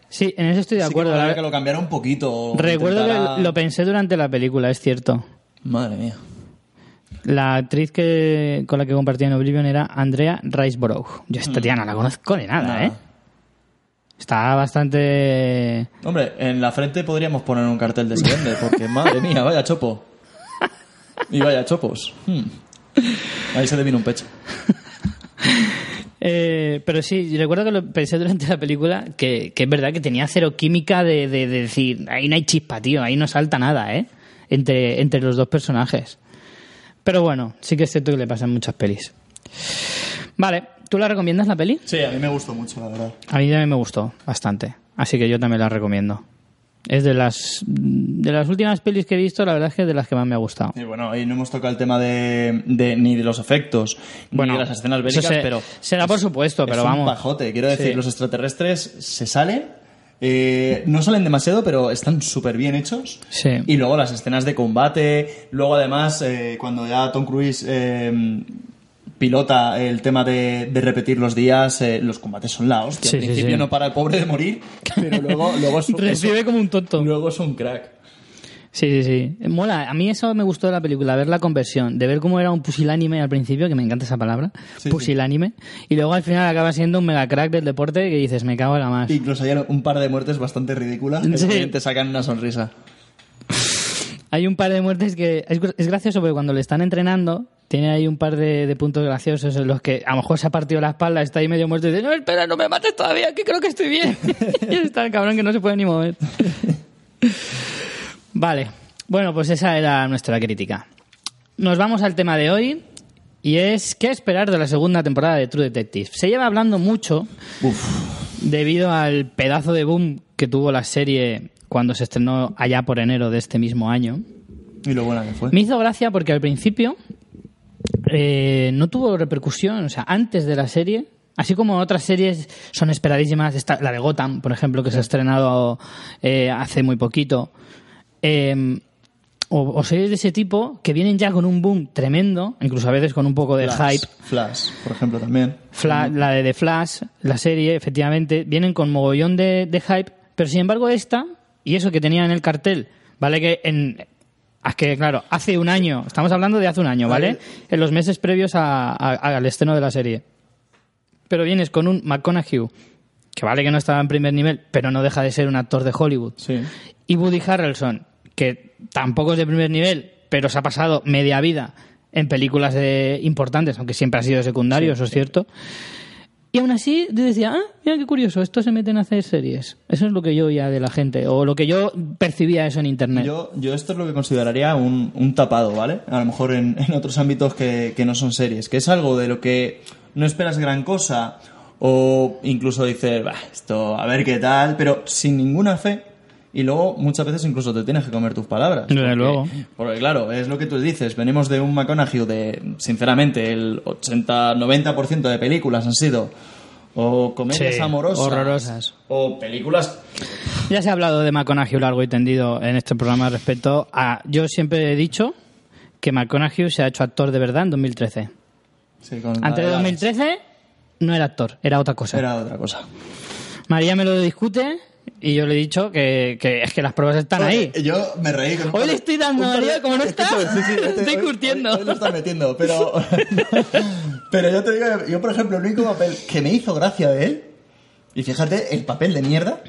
Sí, en eso estoy de Sí que acuerdo. La- que lo cambiara un poquito. Recuerdo intentara- que lo pensé durante la película, es cierto. Madre mía. La actriz que, con la que compartía en Oblivion era Andrea Riseborough. Yo esta tía no la conozco de nada. ¿eh? Está bastante... Hombre, en la frente podríamos poner un cartel de se vende, porque madre mía, vaya chopo. Y vaya chopos. Hmm. Ahí se le vino un pecho. Eh, pero sí, recuerdo que lo pensé durante la película que, que es verdad que tenía cero química de, de- de decir, ahí no hay chispa, tío, ahí no salta nada, ¿eh? Entre, entre los dos personajes. Pero bueno, sí que es cierto que le pasan muchas pelis. Vale, ¿tú la recomiendas la peli? Sí, a mí me gustó mucho, la verdad. A mí también me gustó bastante, así que yo también la recomiendo. Es de las de las últimas pelis que he visto, la verdad es que es de las que más me ha gustado. Y bueno, ahí no hemos tocado el tema de, de- ni de los efectos, ni de las escenas bélicas, se- pero... será por supuesto, es pero un vamos. pajote, quiero decir, Sí. los extraterrestres se salen, eh, no salen demasiado, pero están súper bien hechos. Sí. Y luego las escenas de combate, luego además, eh, cuando ya Tom Cruise eh, pilota el tema de, de repetir los días, los combates son la hostia. Sí, Al principio sí. no para el pobre de morir, pero luego, luego es, Recibe es- como un tonto. luego es un crack. Sí, sí, sí. Mola. A mí eso me gustó de la película, ver la conversión, de ver cómo era un pusilánime al principio, que me encanta esa palabra, Sí, pusilánime, y luego al final acaba siendo un mega crack del deporte que dices, me cago en la más. Incluso hay un par de muertes bastante ridículas que Sí. te sacan una sonrisa. Hay un par de muertes que es, es gracioso porque cuando le están entrenando, tiene ahí un par de, de puntos graciosos en los que a lo mejor se ha partido la espalda, está ahí medio muerto y dice, no, espera, no me mates todavía, que creo que estoy bien. y está el cabrón que no se puede ni mover. vale. Bueno, pues esa era nuestra crítica. Nos vamos al tema de hoy y es qué esperar de la segunda temporada de True Detective. Se lleva hablando mucho debido al pedazo de boom que tuvo la serie cuando se estrenó allá por enero de este mismo año. Y lo buena que fue. Me hizo gracia porque al principio eh, no tuvo repercusión, o sea, antes de la serie, así como otras series son esperadísimas, esta- la de Gotham, por ejemplo, que se ha estrenado eh, hace muy poquito, eh, o, o series de ese tipo que vienen ya con un boom tremendo, incluso a veces con un poco de Flash, hype. Flash, por ejemplo, también. Fla- la de The Flash, la serie, efectivamente, vienen con mogollón de, de hype, pero sin embargo esta, y eso que tenía en el cartel, vale que en... Es que, claro, hace un año, estamos hablando de hace un año, ¿vale? En los meses previos a- a- al estreno de la serie. Pero vienes con un McConaughey, que vale que no estaba en primer nivel, pero no deja de ser un actor de Hollywood. Sí. Y Woody Harrelson, que tampoco es de primer nivel, pero se ha pasado media vida en películas de- importantes, aunque siempre ha sido secundario, eso es cierto. Y aún así yo decía, ah, mira qué curioso, estos se meten a hacer series. Eso es lo que yo oía de la gente, o lo que yo percibía eso en internet. Yo, yo esto es lo que consideraría un, un tapado, ¿vale? A lo mejor en, en otros ámbitos que, que no son series, que es algo de lo que no esperas gran cosa o incluso dices, "Bah, esto, a ver qué tal, pero sin ninguna fe. Y luego muchas veces incluso te tienes que comer tus palabras. Desde porque- luego. Porque claro, es lo que tú dices, venimos de un McConaughey de, sinceramente, el 80-90% de películas han sido o comedias Sí, amorosas, horrorosas. o películas Ya se ha hablado de McConaughey largo y tendido en este programa respecto a... Yo siempre he dicho que McConaughey se ha hecho actor de verdad en 2013. Sí, con Antes de la 2013 no era actor, era otra cosa. Era otra cosa. María me lo discute y yo le he dicho que, que es que las pruebas están ahí. Yo me reí con Hoy le estoy dando a María, como no está, Escúchame, sí, sí, este- estoy hoy- curtiendo. Hoy, hoy lo está metiendo, pero... pero yo te digo, yo por ejemplo, el único papel que me hizo gracia de él, y fíjate, el papel de mierda,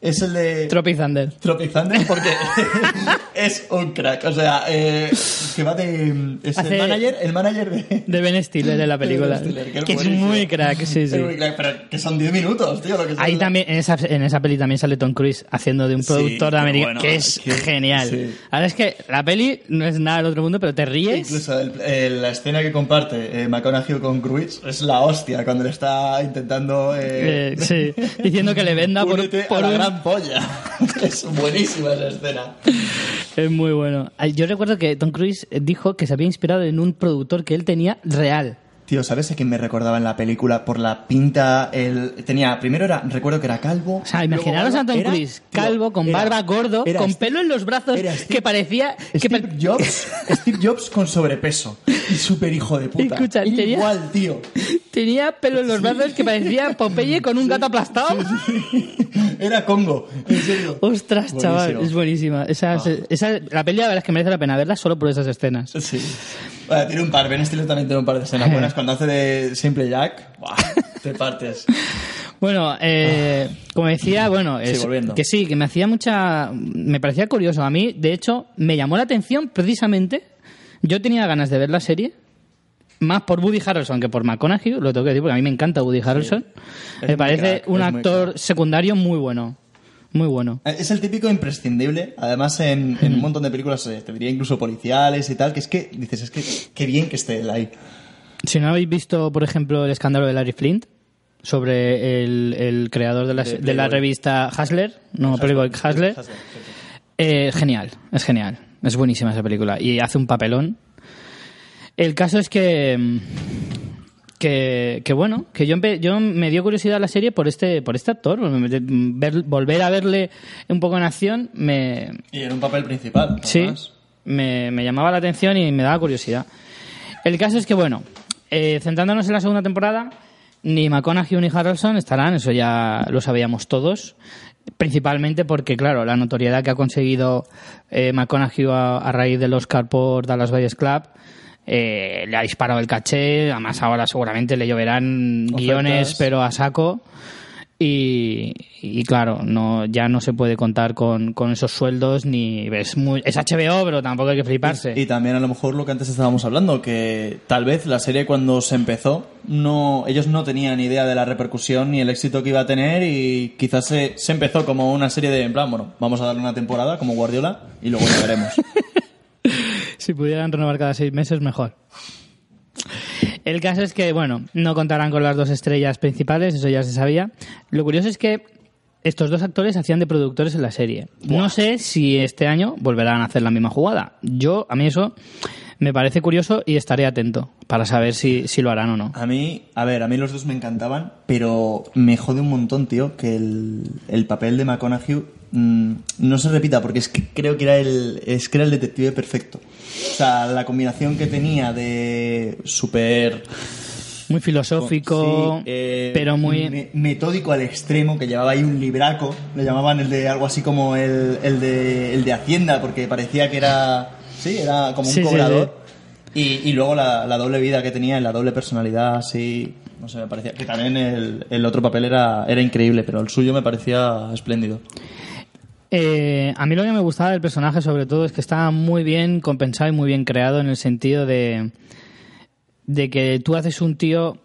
es el de... Tropic Thunder. Tropic Thunder porque es un crack. O sea, eh, que va de. Es Hace- el manager, el manager de. De Ben Stiller de la película. de Stiller, que es buenísimo. muy crack, sí, sí. Es muy crack, pero que son 10 minutos, tío. Lo que Ahí también, en esa, en esa peli también sale Tom Cruise haciendo de un Sí, productor qué americano, bueno, que es qué- genial. sí. Ahora es que la peli no es nada del otro mundo, pero te ríes. Incluso el- la escena que comparte eh, McConaughey con Cruise es la hostia cuando le está intentando. Eh, Eh, sí, diciendo que le venda por, por a la un- gran polla. es buenísima esa escena. Es muy bueno. Ay, Yo recuerdo que Tom Cruise dijo que se había inspirado en un productor que él tenía real. Tío, ¿sabes a quién me recordaba en la película? Por la pinta, el... Tenía, primero era, recuerdo que era calvo. O sea, imaginaros a Tom Cruise, calvo, con era- barba, gordo, era con pelo en los brazos, Steve- que parecía... que Steve pa- Jobs, Steve Jobs con sobrepeso y súper hijo de puta. Escucha, tenía- igual, tío. Tenía pelo en los brazos que parecía Popeye con un gato aplastado. Era Congo, en serio. Ostras, Buenísimo. chaval, es buenísima. Esa, Ah. esa- la peli la verdad es que merece la pena verla solo por esas escenas. Sí. Bueno, tiene un par, Ben Stiller también tiene un par de escenas buenas. Cuando hace de Simple Jack, ¡buah! te partes. Bueno, eh, como decía, bueno, Sí, es- volviendo. que sí, que me hacía mucha... Me parecía curioso. A mí, de hecho, me llamó la atención precisamente... Yo tenía ganas de ver la serie, más por Woody Harrelson que por McConaughey, lo tengo que decir, porque a mí me encanta Woody Harrelson. Es Me parece crack, un actor crack. secundario muy bueno. Muy bueno. Es el típico imprescindible, además en, en un montón de películas, eh, te diría incluso policiales y tal, que es que dices, es que qué bien que esté él ahí. Si no habéis visto, por ejemplo, el escándalo de Larry Flint sobre el, el creador de la, De de la Playboy. revista Hustler, no, Playboy Hustler, Hustler, sí, sí. eh, genial, es genial. Es buenísima esa película y hace un papelón. El caso es que que, que bueno, que yo, empe- yo me dio curiosidad la serie por este por este actor, ver- volver a verle un poco en acción me Y en un papel principal. Sí, me, me llamaba la atención y me daba curiosidad. El caso es que, bueno, eh, centrándonos en la segunda temporada, ni McConaughey ni Harrelson estarán, eso ya lo sabíamos todos. Principalmente porque, claro, la notoriedad que ha conseguido eh, McConaughey a, a raíz del Oscar por Dallas Buyers Club eh, le ha disparado el caché. Además, ahora seguramente le lloverán Ofertas. guiones, pero a saco. Y, y claro, no ya no se puede contar con, con esos sueldos ni es muy es HBO, pero tampoco hay que fliparse. Y también a lo mejor lo que antes estábamos hablando, que tal vez la serie cuando se empezó, no, ellos no tenían idea de la repercusión ni el éxito que iba a tener y quizás se, se empezó como una serie de, en plan, bueno, vamos a darle una temporada como Guardiola y luego ya veremos. Si pudieran renovar cada seis meses, mejor. El caso es que, bueno, no contarán con las dos estrellas principales, eso ya se sabía. Lo curioso es que estos dos actores hacían de productores en la serie. No sé si este año volverán a hacer la misma jugada. Yo, a mí eso me parece curioso y estaré atento para saber si, si lo harán o no. A mí, a ver, a mí los dos me encantaban, pero me jode un montón, tío, que el, el papel de McConaughey mm, no se repita, porque es que creo que era el, es que era el detective perfecto. O sea, la combinación que tenía de súper... Muy filosófico, Sí, eh, pero muy... me- metódico al extremo, que llevaba ahí un libraco, le llamaban el de algo así como el, el de, el de Hacienda, porque parecía que era, sí, era como un Sí, sí, cobrador. Y, y luego la, la doble vida que tenía, la doble personalidad, así, no sé, me parecía que también el, el otro papel era, era increíble, pero el suyo me parecía espléndido. Eh, a mí lo que me gustaba del personaje sobre todo es que estaba muy bien compensado y muy bien creado en el sentido de, de que tú haces un tío,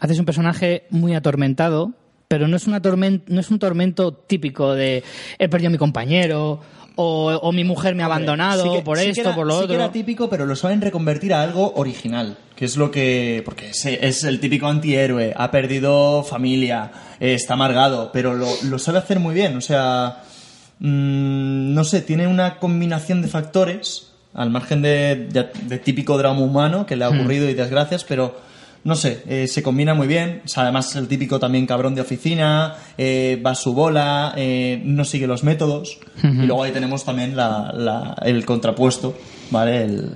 haces un personaje muy atormentado, pero no es, una tormen- no es un tormento típico de he perdido a mi compañero o, o mi mujer me ha abandonado Sí que- por sí esto, era- por lo sí que otro. era típico, pero lo saben reconvertir a algo original, que es lo que... Porque es, es el típico antihéroe, ha perdido familia, eh, está amargado, pero lo, lo sabe hacer muy bien, o sea... mm, no sé, tiene una combinación de factores, al margen de, de- de típico drama humano que le ha ocurrido y desgracias, pero no sé, eh, se combina muy bien. O sea, además, el típico también cabrón de oficina, eh, va a su bola, eh, no sigue los métodos. Y luego ahí tenemos también la, la- el contrapuesto, ¿vale? El,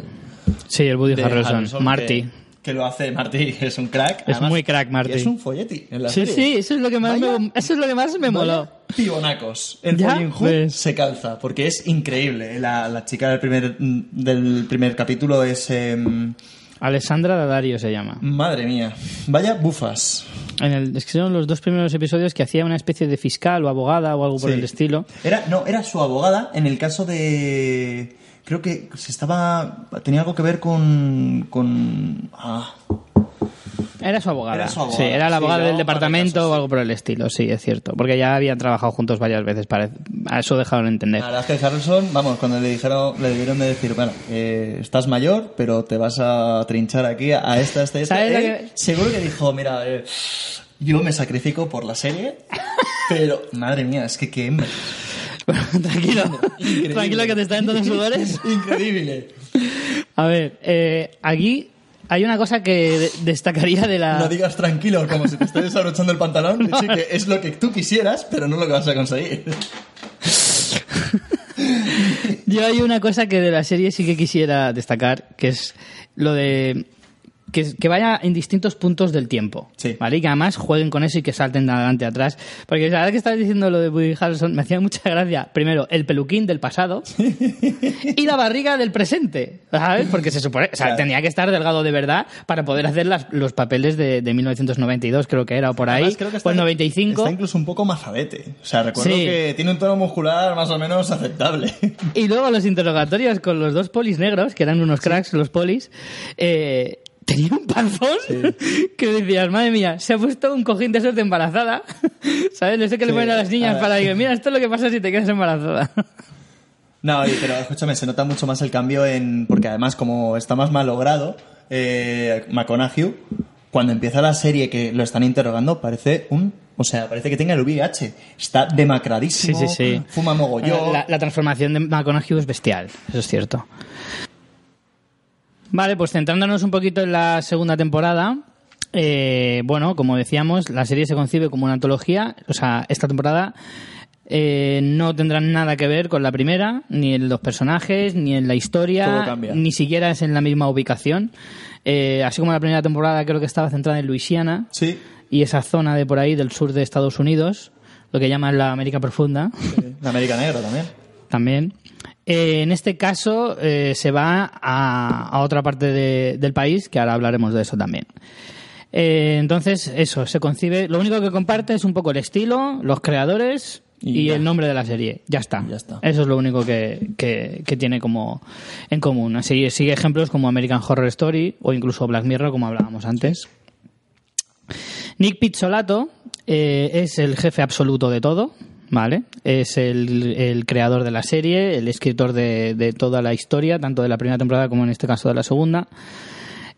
Sí, el Woody Harrelson, Harrelson, Marty. Que, que lo hace Marty, es un crack. Es muy crack, Marty. y Es un folleti en la Sí, serie. sí, eso es lo que más, Vaya- me, eso es lo que más me moló. Pibonacos. El pues. se calza, porque es increíble. La, la chica del primer, del primer capítulo es... em, Alessandra Daddario se llama. madre mía. Vaya bufas. En el, es que son los dos primeros episodios que hacía una especie de fiscal o abogada o algo por Sí. el estilo. Era, no, era su abogada en el caso de... Creo que se estaba... Tenía algo que ver con... con ah, Era su abogada. Era su abogada, Sí, era la abogada del departamento casos, o algo por el estilo, sí, es cierto. Porque ya habían trabajado juntos varias veces, parece. A eso dejaron entender. La verdad es que Harrelson, vamos, cuando le dijeron, le debieron de decir, bueno, eh, estás mayor, pero te vas a trinchar aquí a esta, esta, esta. ¿Sabes lo Él que- Seguro que dijo, mira, eh, yo me sacrifico por la serie, pero madre mía, es que qué hembra. tranquilo, Increíble. tranquilo que te están entrando sudores. Increíble. A ver, eh, aquí hay una cosa que de- destacaría de la... No digas tranquilo como si te estés desabrochando el pantalón. Sí que es lo que tú quisieras, pero no lo que vas a conseguir. Yo hay una cosa que de la serie sí que quisiera destacar, que es lo de que, que vaya en distintos puntos del tiempo, Sí. ¿vale? Y que además jueguen con eso y que salten de adelante a atrás. Porque la verdad que estabas diciendo lo de Woody Harrelson me hacía mucha gracia. Primero, el peluquín del pasado y la barriga del presente, ¿sabes? Porque se supone, o sea, Claro. tenía que estar delgado de verdad para poder hacer las- los papeles de, de 1992, creo que era, o por ahí, Además, creo que el 95. Está incluso un poco mazadete. O sea, recuerdo Sí. que tiene un tono muscular más o menos aceptable. Y luego los interrogatorios con los dos polis negros, que eran unos cracks los polis, eh, tenía un panzón que decías, madre mía, se ha puesto un cojín de de embarazada. ¿Sabes? Eso que le Sí. ponen a las niñas Ah. para que, mira, esto es lo que pasa si te quedas embarazada. No, pero escúchame, se nota mucho más el cambio en. Porque además, como está más mal logrado, eh, McConaughey, cuando empieza la serie que lo están interrogando, parece un. O sea, parece que tenga el VIH. Está demacradísimo. Sí, sí, sí. Fuma mogollón. La, la transformación de McConaughey es bestial, eso es cierto. Vale, pues centrándonos un poquito en la segunda temporada. eh, bueno, como decíamos, la serie se concibe como una antología. O sea, esta temporada eh, no tendrá nada que ver con la primera, ni en los personajes, ni en la historia, ni siquiera es en la misma ubicación. Eh, así como la primera temporada creo que estaba centrada en Luisiana Sí. y esa zona de por ahí del sur de Estados Unidos, lo que llaman la América Profunda La América Negra también. también. Eh, en este caso eh, se va a, a otra parte de- del país, que ahora hablaremos de eso también. Eh, entonces, eso, se concibe. Lo único que comparte es un poco el estilo, los creadores y, el nombre de la serie. Ya está. Ya está. Eso es lo único que, que- que tiene como en común. Así sigue ejemplos como American Horror Story o incluso Black Mirror, como hablábamos antes. Nick Pizzolato es el jefe absoluto de todo, ¿vale? Es el, el creador de la serie, el escritor de, de toda la historia, tanto de la primera temporada como en este caso de la segunda.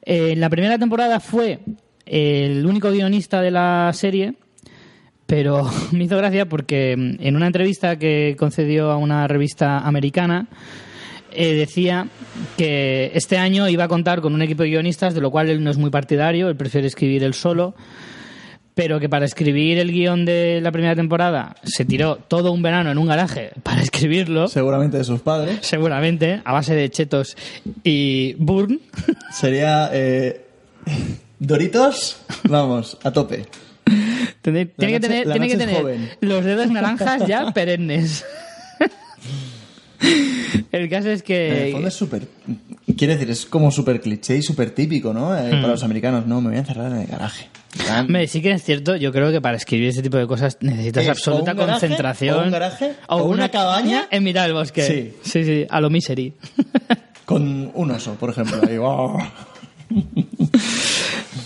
Eh, en la primera temporada fue el único guionista de la serie, pero me hizo gracia porque mm, en una entrevista que concedió a una revista americana, eh, decía que este año iba a contar con un equipo de guionistas, de lo cual él no es muy partidario, él prefiere escribir él solo, pero que para escribir el guion de la primera temporada se tiró todo un verano en un garaje para escribirlo, Seguramente de sus padres. seguramente, a base de chetos y burn. Sería. eh, Doritos, vamos, a tope. Tiene, tiene que tener, tiene que tener los dedos naranjas ya perennes. El caso es En que... el fondo es súper. Quiere decir, es como súper cliché y súper típico, ¿no? Eh, Para los americanos, no, me voy a encerrar en el garaje. Hombre, sí que es cierto, yo creo que para escribir ese tipo de cosas necesitas Es absoluta o un garaje, concentración. o un garaje, o una cabaña. en mitad del bosque. Sí. sí, sí, a lo misery. Con un oso, por ejemplo. Ahí, ¡oh!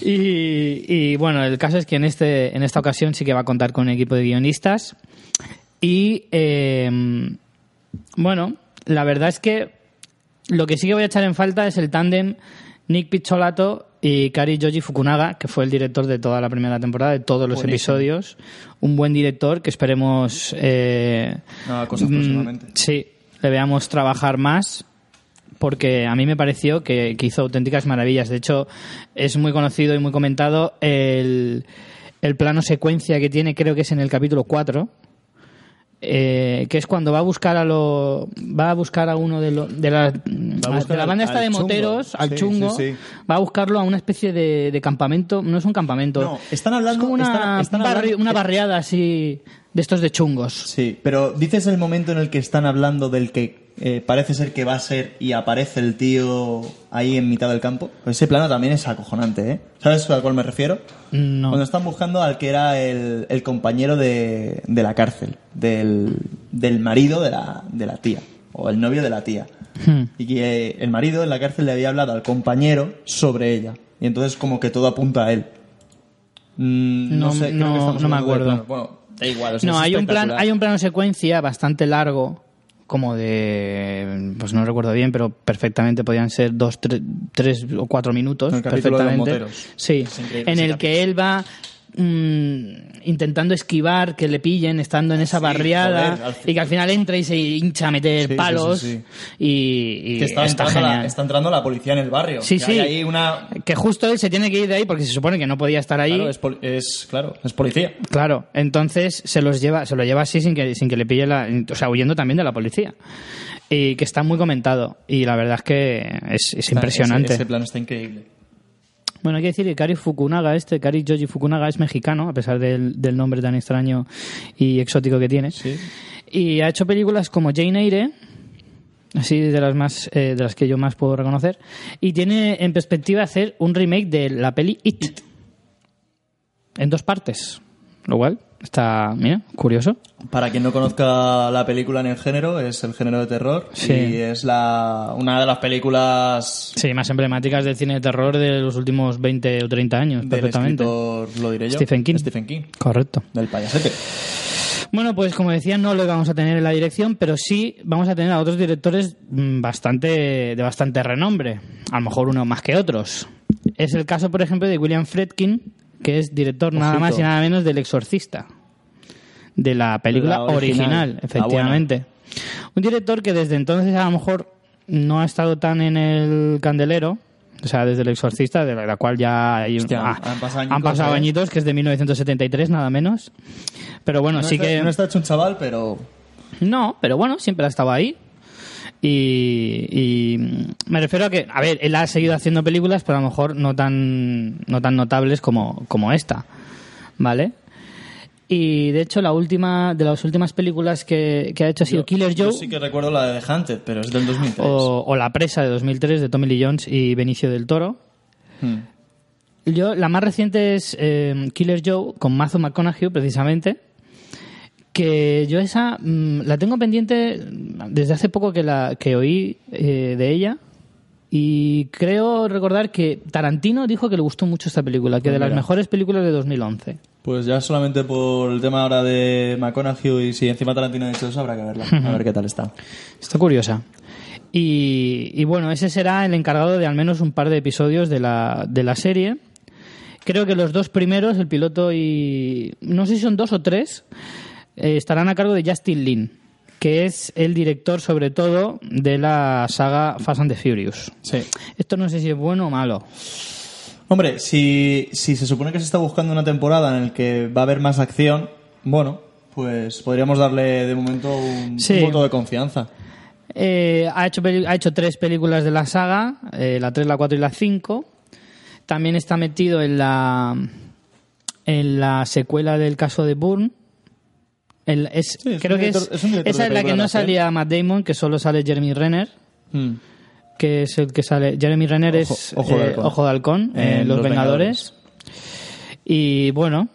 Y, y, bueno, el caso es que en, este, en esta ocasión sí que va a contar con un equipo de guionistas. Y eh, bueno, la verdad es que lo que sí que voy a echar en falta es el tándem Nick Pizzolato y Kari Yoji Fukunaga, que fue el director de toda la primera temporada, de todos los Buenísimo. episodios. Un buen director que esperemos. Eh, cosas mm, próximamente. Sí, le veamos trabajar más. porque a mí me pareció que, que hizo auténticas maravillas. De hecho, es muy conocido y muy comentado el, el plano secuencia que tiene, creo que es en el capítulo 4, eh, que es cuando va a buscar a lo va a buscar a uno de, lo- de, la, de la al- banda esta de chungo. moteros al Sí, chungo sí, sí. va a buscarlo a una especie de, de campamento no es un campamento No, están hablando- es como una, están- están un barri- hablando- una barriada así de estos de chungos Sí, pero dices el momento en el que están hablando del que eh, parece ser que va a ser y aparece el tío ahí en mitad del campo. Pues ese plano también es acojonante, ¿eh? ¿Sabes a cuál me refiero? no Cuando están buscando al que era el, el compañero de, de la cárcel, del, del marido de la, de la tía, o el novio de la tía. Hmm. Y que eh, el marido en la cárcel le había hablado al compañero sobre ella. Y entonces como que todo apunta a él. Mm, No, sé, creo que estamos no me acuerdo. Bueno, da igual. o sea, no hay un plan hay un plano secuencia bastante largo como de pues no recuerdo bien pero perfectamente podían ser dos tres, tres o cuatro minutos El capítulo de los perfectamente moteros. sí en el que él va mm, intentando esquivar que le pillen estando en esa Sí, barriada joder, y que al final entra y se hincha a meter Sí, palos sí, sí. y, y Que está, está entrando la, genial está entrando la policía en el barrio. Sí, Que sí. Hay ahí una... que justo él se tiene que ir de ahí porque se supone que no podía estar ahí Claro, es, claro, es policía. Claro, entonces se los lleva, se lo lleva así sin que, sin que le pille la, o sea, huyendo también de la policía. Y que está muy comentado. Y la verdad es que es, es impresionante. Ese, ese plano está increíble. Bueno, hay que decir que Kari Fukunaga, este, Kari Joji Fukunaga es mexicano, a pesar del, del nombre tan extraño y exótico que tiene. Sí. Y ha hecho películas como Jane Eyre, así de las más, eh, de las que yo más puedo reconocer. Y tiene en perspectiva hacer un remake de la peli It. En dos partes. Lo cual está, mira, curioso. Para quien no conozca la película en el género, es el género de terror. Sí. Y es la, una de las películas Sí, más emblemáticas del cine de terror de los últimos 20 o 30 años, perfectamente. escritor, lo diré yo. Stephen King. Stephen King. Correcto. Del payasete. Bueno, pues como decía, no lo vamos a tener en la dirección, pero sí vamos a tener a otros directores mm, bastante de bastante renombre, a lo mejor uno más que otros. Es el caso, por ejemplo, de William Friedkin, que es director nada más y nada menos del Exorcista, de la película La original. original, Ah, efectivamente. Un director que desde entonces a lo mejor no ha estado tan en el candelero, o sea, desde el Exorcista, de la cual ya hay Hostia, ah, han pasado han ¿eh? añitos, que es de 1973 nada menos. Pero bueno, no, sí está, que no está hecho un chaval, pero no, pero bueno, siempre ha estado ahí. Y, y me refiero a que, a ver, él ha seguido haciendo películas, pero a lo mejor no tan, no tan notables como, como esta. ¿Vale? Y de hecho, la última, de las últimas películas que, que ha hecho ha sido yo- Killer yo Joe sí que recuerdo la de The Hunted, pero es del 2003. o, o La Presa de 2003 de Tommy Lee Jones y Benicio del Toro. Hmm. Yo, la más reciente es eh, Killer Joe con Matthew McConaughey, precisamente. Que yo esa mm, la tengo pendiente desde hace poco que la que oí eh, de ella. Y creo recordar que Tarantino dijo que le gustó mucho esta película, que Pues de las mejores películas de 2011. Pues ya solamente por el tema ahora de McConaughey y si encima Tarantino ha dicho eso, habrá que verla. A ver qué tal está. Está curiosa. Y, y bueno, ese será el encargado de al menos un par de episodios de la, de la serie. Creo que los dos primeros, el piloto y. No sé si son dos o tres, eh, estarán a cargo de Justin Lin, que es el director, sobre todo, de la saga Fast and the Furious. Sí. Esto no sé si es bueno o malo. Hombre, si, si se supone que se está buscando una temporada en la que va a haber más acción, bueno, pues podríamos darle de momento un, Sí. un voto de confianza. Eh, ha, hecho ha hecho tres películas de la saga, eh, la 3, la 4 y la 5. También está metido en la, en la secuela del caso de Bourne. El- es, Sí, es creo que es, esa es la que no salía Matt Damon, que solo sale Jeremy Renner, Hmm. que es el que sale. Jeremy Renner Ojo- es Ojo de eh, Halcón. Ojo de Halcón, En en Los, Los Vengadores. Y bueno,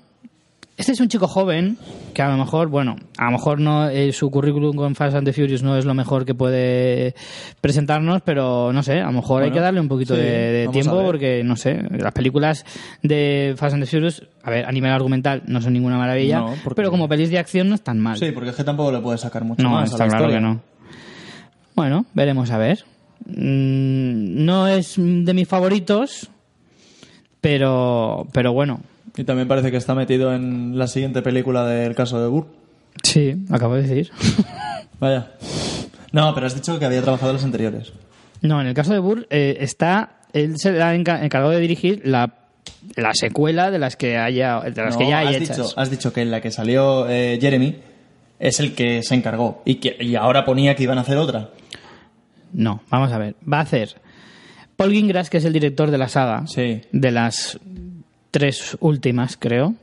este es un chico joven que a lo mejor, bueno, a lo mejor no eh, su currículum con Fast and the Furious no es lo mejor que puede presentarnos, pero no sé, a lo mejor hay que darle un poquito sí, de, tiempo porque no sé, las películas de Fast and the Furious, a ver, a nivel argumental no son ninguna maravilla, No, porque- pero como pelis de acción no están mal. Sí, porque es que tampoco le puede sacar mucho No, más. a está la claro historia. que no. Bueno, veremos a ver. Mm, No es de mis favoritos, pero, pero bueno. Y también parece que está metido en la siguiente película del caso de Burr. Sí, acabo de decir. Vaya. No, pero has dicho que había trabajado en las anteriores. No, en el caso de Burr eh, está, él se ha enca- encargado de dirigir la, la secuela de las que haya, de las No, que ya hay has hechas. dicho, has dicho que en la que salió eh, Jeremy es el que se encargó y que y ahora ponía que iban a hacer otra. No, vamos a ver. Va a hacer Paul Greengrass, que es el director de la saga, Sí. de las tres últimas, creo,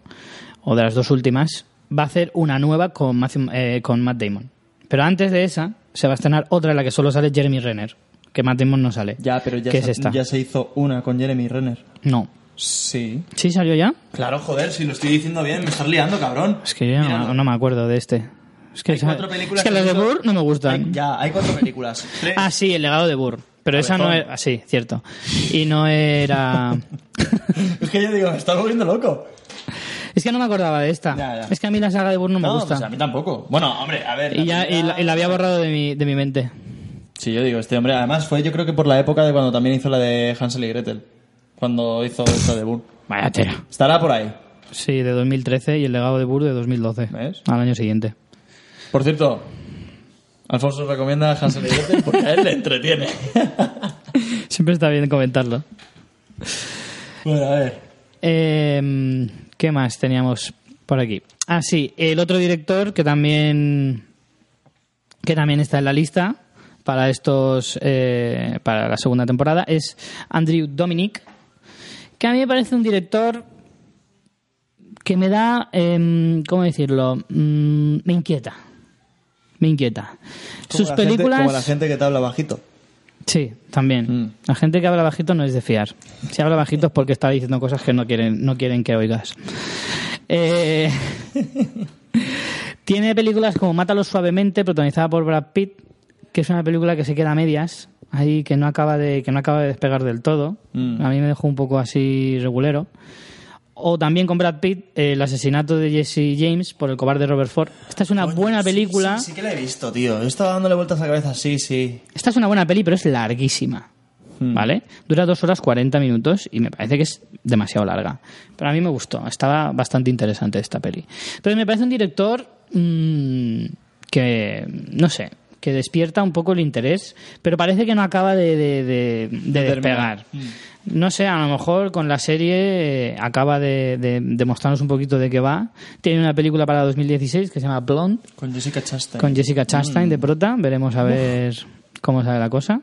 o de las dos últimas, va a hacer una nueva con, Matthew- eh, con Matt Damon. Pero antes de esa, se va a estrenar otra en la que solo sale Jeremy Renner, que Matt Damon no sale. Ya, pero ya, ¿Qué se, es esta? ya se hizo una con Jeremy Renner. No. Sí. ¿Sí salió ya? Claro, joder, si lo estoy diciendo bien, me estás liando, cabrón. Es que yo no, me acuerdo de este. Es que, Hay cuatro películas es que las de Burr no me gustan. Hay- ya, hay cuatro películas. Tres. Ah, sí, el legado de Burr. Pero esa no era... ah, Sí, cierto. Y no era... Es que yo digo, me estás volviendo loco. Es que no me acordaba de esta. Ya, ya. Es que a mí la saga de Burr no me No, gusta. pues a mí tampoco. Bueno, hombre, a ver. y, ya, la, y la había borrado de mi, de mi mente. Sí, yo digo, este hombre, además fue yo creo que por la época de cuando también hizo la de Hansel y Gretel. Cuando hizo esta de Burr. Vaya tela. Estará por ahí. Sí, de 2013 y el legado de Burr de 2012. ¿Ves? Al año siguiente. Por cierto, Alfonso recomienda Hansel y Gretel porque a él le entretiene. Siempre está bien comentarlo. bueno, a ver. Eh, ¿Qué más teníamos por aquí? Ah, sí, el otro director que también que también está en la lista para estos eh, para la segunda temporada es Andrew Dominic, que a mí me parece un director que me da, em, ¿cómo decirlo? Mm, me inquieta. Me inquieta. Como Sus la gente- películas... como la gente que te habla bajito. Sí, también. Mm. La gente que habla bajito no es de fiar. Si habla bajito es porque está diciendo cosas que no quieren, no quieren que oigas. Eh, tiene películas como Mátalo suavemente, protagonizada por Brad Pitt, que es una película que se queda a medias, ahí que no acaba de, que no acaba de despegar del todo. Mm. A mí me dejó un poco así regulero. O también con Brad Pitt, eh, el asesinato de Jesse James por el cobarde Robert Ford. Esta es una buena película. Sí, sí que la he visto, tío. Yo estaba dándole vueltas a la cabeza, sí, sí. Esta es una buena peli, pero es larguísima. Hmm. ¿Vale? Dura dos horas 40 minutos y me parece que es demasiado larga. Pero a mí me gustó, estaba bastante interesante esta peli. Entonces me parece un director mm, que, no sé, que despierta un poco el interés, pero parece que no acaba de, de- de- de despegar. No sé, a lo mejor con la serie eh, acaba de, de- de mostrarnos un poquito de qué va. Tiene una película para 2016 que se llama Blonde, Con Jessica Chastain. con Jessica Chastain de prota. Veremos a ver cómo sale la cosa.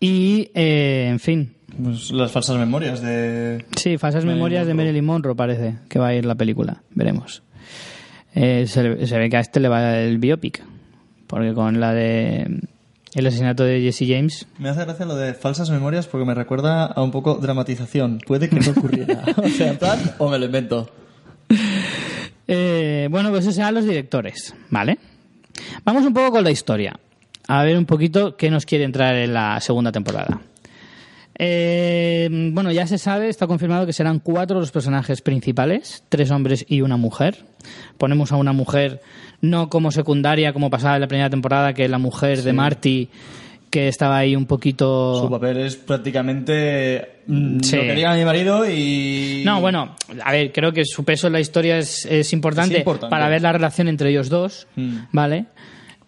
Y, eh, en fin, Pues las falsas memorias de... sí, falsas Marilyn memorias de. Marilyn Monroe parece que va a ir la película. Veremos. Eh, se, se ve que a este le va el biopic. Porque con la de el asesinato de Jesse James, Me hace gracia lo de falsas memorias porque me recuerda a un poco dramatización. Puede que no ocurriera. o sea, en plan, o me lo invento. Eh, bueno, pues esos serán los directores, ¿vale? Vamos un poco con la historia. A ver un poquito qué nos quiere entrar en la segunda temporada. Eh, bueno, ya se sabe, está confirmado que serán cuatro los personajes principales, tres hombres y una mujer. Ponemos a una mujer no como secundaria, como pasaba en la primera temporada, que la mujer de Marty, que estaba ahí un poquito... Su papel es prácticamente mm, Sí. lo que diga mi marido y... No, bueno, a ver, creo que su peso en la historia es, es importante, Es importante. para ver la relación entre ellos dos, Mm. ¿vale?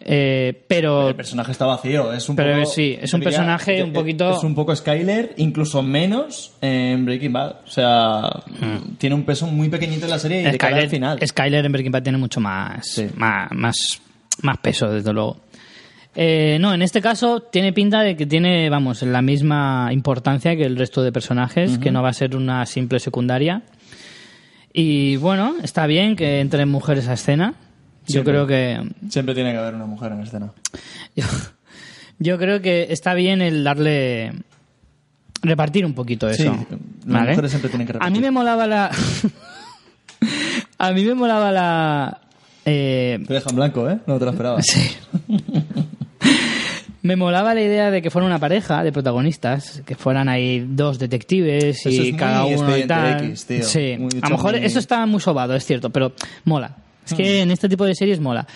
Eh, pero El personaje está vacío, es un Pero poco... sí, es un diría personaje un poquito- Es un poco Skyler, incluso menos en Breaking Bad. O sea, tiene un peso muy pequeñito en la serie y de cara al final. Skyler, Skyler en Breaking Bad tiene mucho más, Sí. más, más, más peso, desde luego. Eh, no, en este caso tiene pinta de que tiene, vamos, la misma importancia que el resto de personajes, que no va a ser una simple secundaria. Y bueno, está bien que entren mujeres a escena. Yo creo que Siempre tiene que haber una mujer en escena. yo, yo creo que está bien el darle repartir un poquito eso. Sí, las ¿vale? mujeres siempre tienen que A repartir. mí me molaba la a mí me molaba la eh, Te dejan blanco, ¿eh? No te lo esperaba. Sí. Me molaba la idea de que fuera una pareja de protagonistas, que fueran ahí dos detectives Eso y es muy cada uno y tal. X, tío. Sí, Muy a lo mejor muy- eso está muy sobado, es cierto, pero mola. Es que en este tipo de series mola.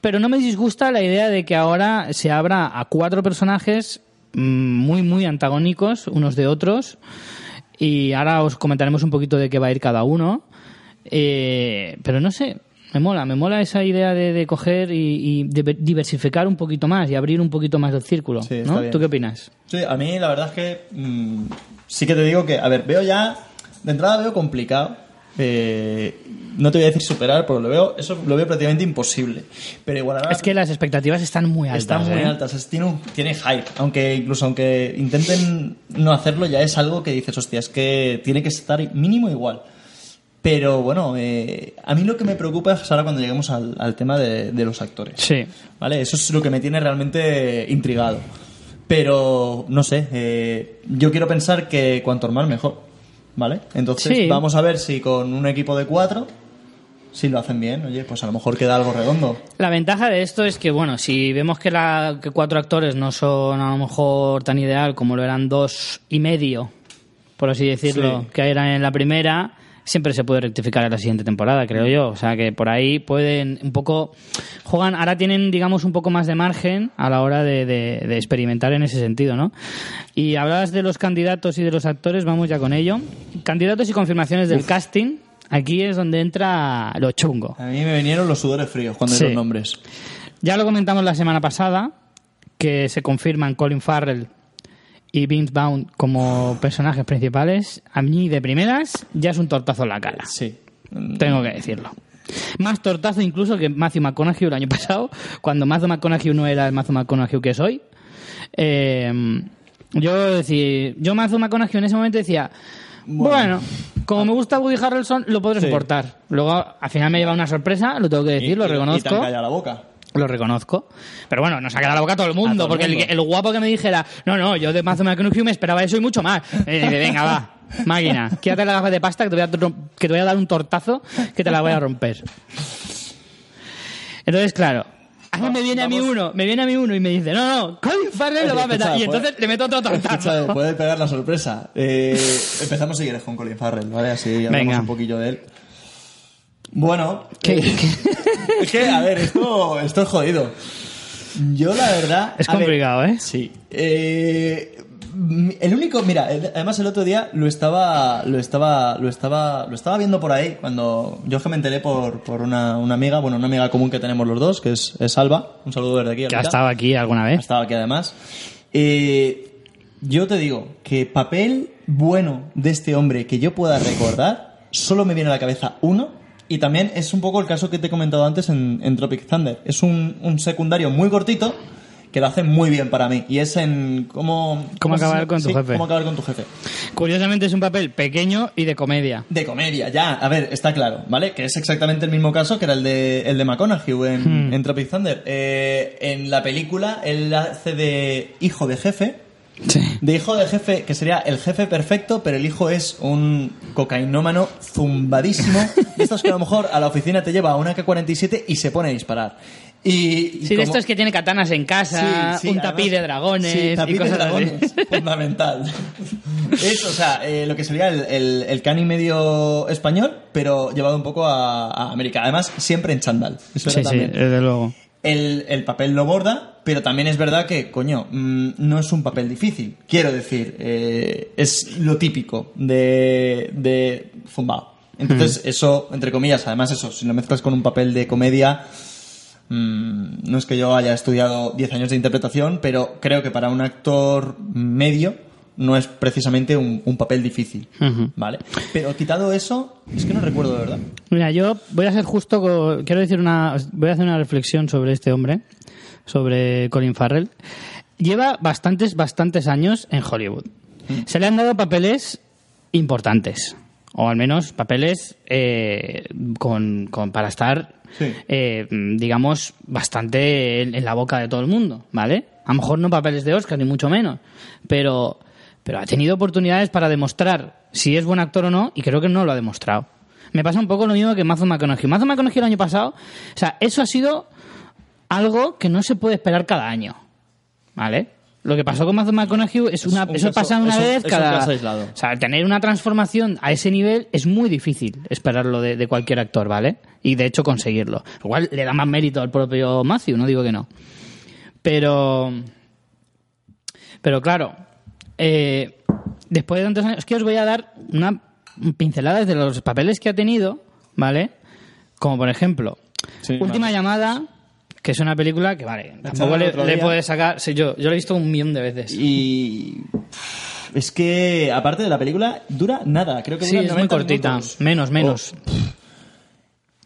Pero no me disgusta la idea de que ahora se abra a cuatro personajes mm, muy, muy antagónicos unos de otros. Y ahora os comentaremos un poquito de qué va a ir cada uno. Eh, pero no sé, Me mola, me mola esa idea de, de coger y, y de- diversificar un poquito más y abrir un poquito más el círculo. Sí, ¿no? ¿Tú qué opinas? Sí, a mí la verdad es que mm, sí que te digo que, a ver, veo ya, de entrada veo complicado. Eh, no te voy a decir superar, pero lo veo, eso lo veo prácticamente imposible. Pero igual Es que las expectativas están muy altas. están muy ¿eh? altas, es- tiene, un- tiene hype. Aunque incluso aunque intenten no hacerlo, ya es algo que dices, hostia, es que tiene que estar mínimo igual. Pero bueno, eh, a mí lo que me preocupa es ahora cuando lleguemos al, al tema de, de los actores. Sí. ¿Vale? Eso es lo que me tiene realmente intrigado. Pero, no sé, eh, yo quiero pensar que cuanto más mejor. ¿Vale? Entonces Sí. vamos a ver si con un equipo de cuatro, si lo hacen bien, oye, pues a lo mejor queda algo redondo. La ventaja de esto es que, bueno, si vemos que, la, que cuatro actores no son a lo mejor tan ideal como lo eran dos y medio, por así decirlo, Sí. que eran en la primera, siempre se puede rectificar en la siguiente temporada, creo yo. O sea que por ahí pueden un poco. Juegan, ahora tienen, digamos, un poco más de margen a la hora de, de- de experimentar en ese sentido, ¿no? Y hablabas de los candidatos y de los actores, vamos ya con ello. Candidatos y confirmaciones del casting. Aquí es donde entra lo chungo. A mí me vinieron los sudores fríos cuando Sí. los nombres. Ya lo comentamos la semana pasada, que se confirman Colin Farrell y Vince Vaughn como personajes principales. A mí, de primeras, ya es un tortazo en la cara. Sí. Tengo que decirlo. Más tortazo incluso que Matthew McConaughey el año pasado, cuando Matthew McConaughey no era el Matthew McConaughey que soy. Eh, yo decir, yo Matthew McConaughey en ese momento decía, bueno, como me gusta Woody Harrelson, lo podré Sí. soportar. Luego, al final me lleva una sorpresa, lo tengo que decir, Y- lo y- Y te reconozco. han callado la boca. Lo reconozco. Pero bueno, nos ha quedado la boca a todo el mundo. Todo el porque el, mundo. el guapo que me dijera, no, no, yo de Matthew McConaughey me esperaba eso y mucho más. Eh, dice, venga, va, máquina, quédate la gafa de pasta que te, voy a, que te voy a dar un tortazo que te la voy a romper. Entonces, claro. A mí me viene a mí Vamos. uno, me viene a mí uno y me dice, no, no, Colin Farrell lo va a escucha, Y entonces le meto otro tortazo. puede pegar la sorpresa. Eh, empezamos si quieres con Colin Farrell, ¿vale? Así hablamos Venga. un poquillo de él. Bueno, ¿Qué- eh, es que, a ver, esto, esto es jodido. Yo, la verdad. Es ver, complicado, ¿eh? Sí. Eh, el único, mira, el- además el otro día lo estaba, lo estaba, lo estaba, lo estaba viendo por ahí cuando yo que me enteré por, por una, una amiga, bueno, una amiga común que tenemos los dos, que es, es Alba. Un saludo desde aquí. Que ha Albita. estado aquí alguna Ha vez. estado aquí además. Eh, yo te digo que papel bueno de este hombre que yo pueda recordar, solo me viene a la cabeza uno. Y también es un poco el caso que te he comentado antes en, en Tropic Thunder. Es un, un secundario muy cortito que lo hace muy bien para mí. Y es en cómo... Cómo acabar con tu Sí, jefe. Cómo acabar con tu jefe. Curiosamente es un papel pequeño y de comedia. De comedia, ya. A ver, está claro, ¿vale? Que es exactamente el mismo caso que era el de, el de McConaughey en, Hmm. en Tropic Thunder. Eh, en la película, él hace de hijo de jefe. Sí. De hijo de jefe, que sería el jefe perfecto, pero el hijo es un cocainómano zumbadísimo. De estos que a lo mejor a la oficina te lleva a una K-47 y se pone a disparar. Y, y Sí, de como- estos que tiene katanas en casa, Sí, sí, un además- tapiz de dragones sí, tapiz y cosas de así. dragones, fundamental. es, o sea, eh, lo que sería el, el, el cani medio español, pero llevado un poco a, a América. Además, siempre en chándal. Eso Sí, sí, también. desde luego. El, el papel lo borda, pero también es verdad que, coño, mm, no es un papel difícil. Quiero decir, eh, es lo típico de, de Zumbao. Entonces, eso, entre comillas, además eso, si lo mezclas con un papel de comedia, mm, no es que yo haya estudiado 10 años de interpretación, pero creo que para un actor medio no es precisamente un, un papel difícil. ¿Vale? Pero quitado eso, es que no recuerdo de verdad. Mira, yo voy a ser justo, quiero decir una, voy a hacer una reflexión sobre este hombre, sobre Colin Farrell. Lleva bastantes, bastantes años en Hollywood. Se le han dado papeles importantes, o al menos papeles eh, con, con- para estar, Sí. eh, digamos, bastante en, en la boca de todo el mundo, ¿vale? A lo mejor no papeles de Oscar, ni mucho menos, pero, pero ha tenido oportunidades para demostrar si es buen actor o no, y creo que no lo ha demostrado. Me pasa un poco lo mismo que Matthew McConaughey. Matthew McConaughey el año pasado, o sea, eso ha sido algo que no se puede esperar cada año, ¿vale? Lo que pasó con Matthew McConaughey es una, un eso caso- pasa una es un- vez es un cada... caso aislado. O sea, tener una transformación a ese nivel es muy difícil esperarlo de, de cualquier actor, ¿vale? Y de hecho conseguirlo. Igual le da más mérito al propio Matthew, no digo que no. Pero. Pero claro, eh, después de tantos años, es que os voy a dar una pincelada de los papeles que ha tenido, ¿vale? Como por ejemplo, Sí, Última vale. llamada, que es una película que, vale, tampoco le, le puedes sacar... sí, yo, yo lo he visto un millón de veces. Y. Es que, aparte de la película, dura nada. Creo que Sí, es muy 90 cortita. minutos. Menos, menos.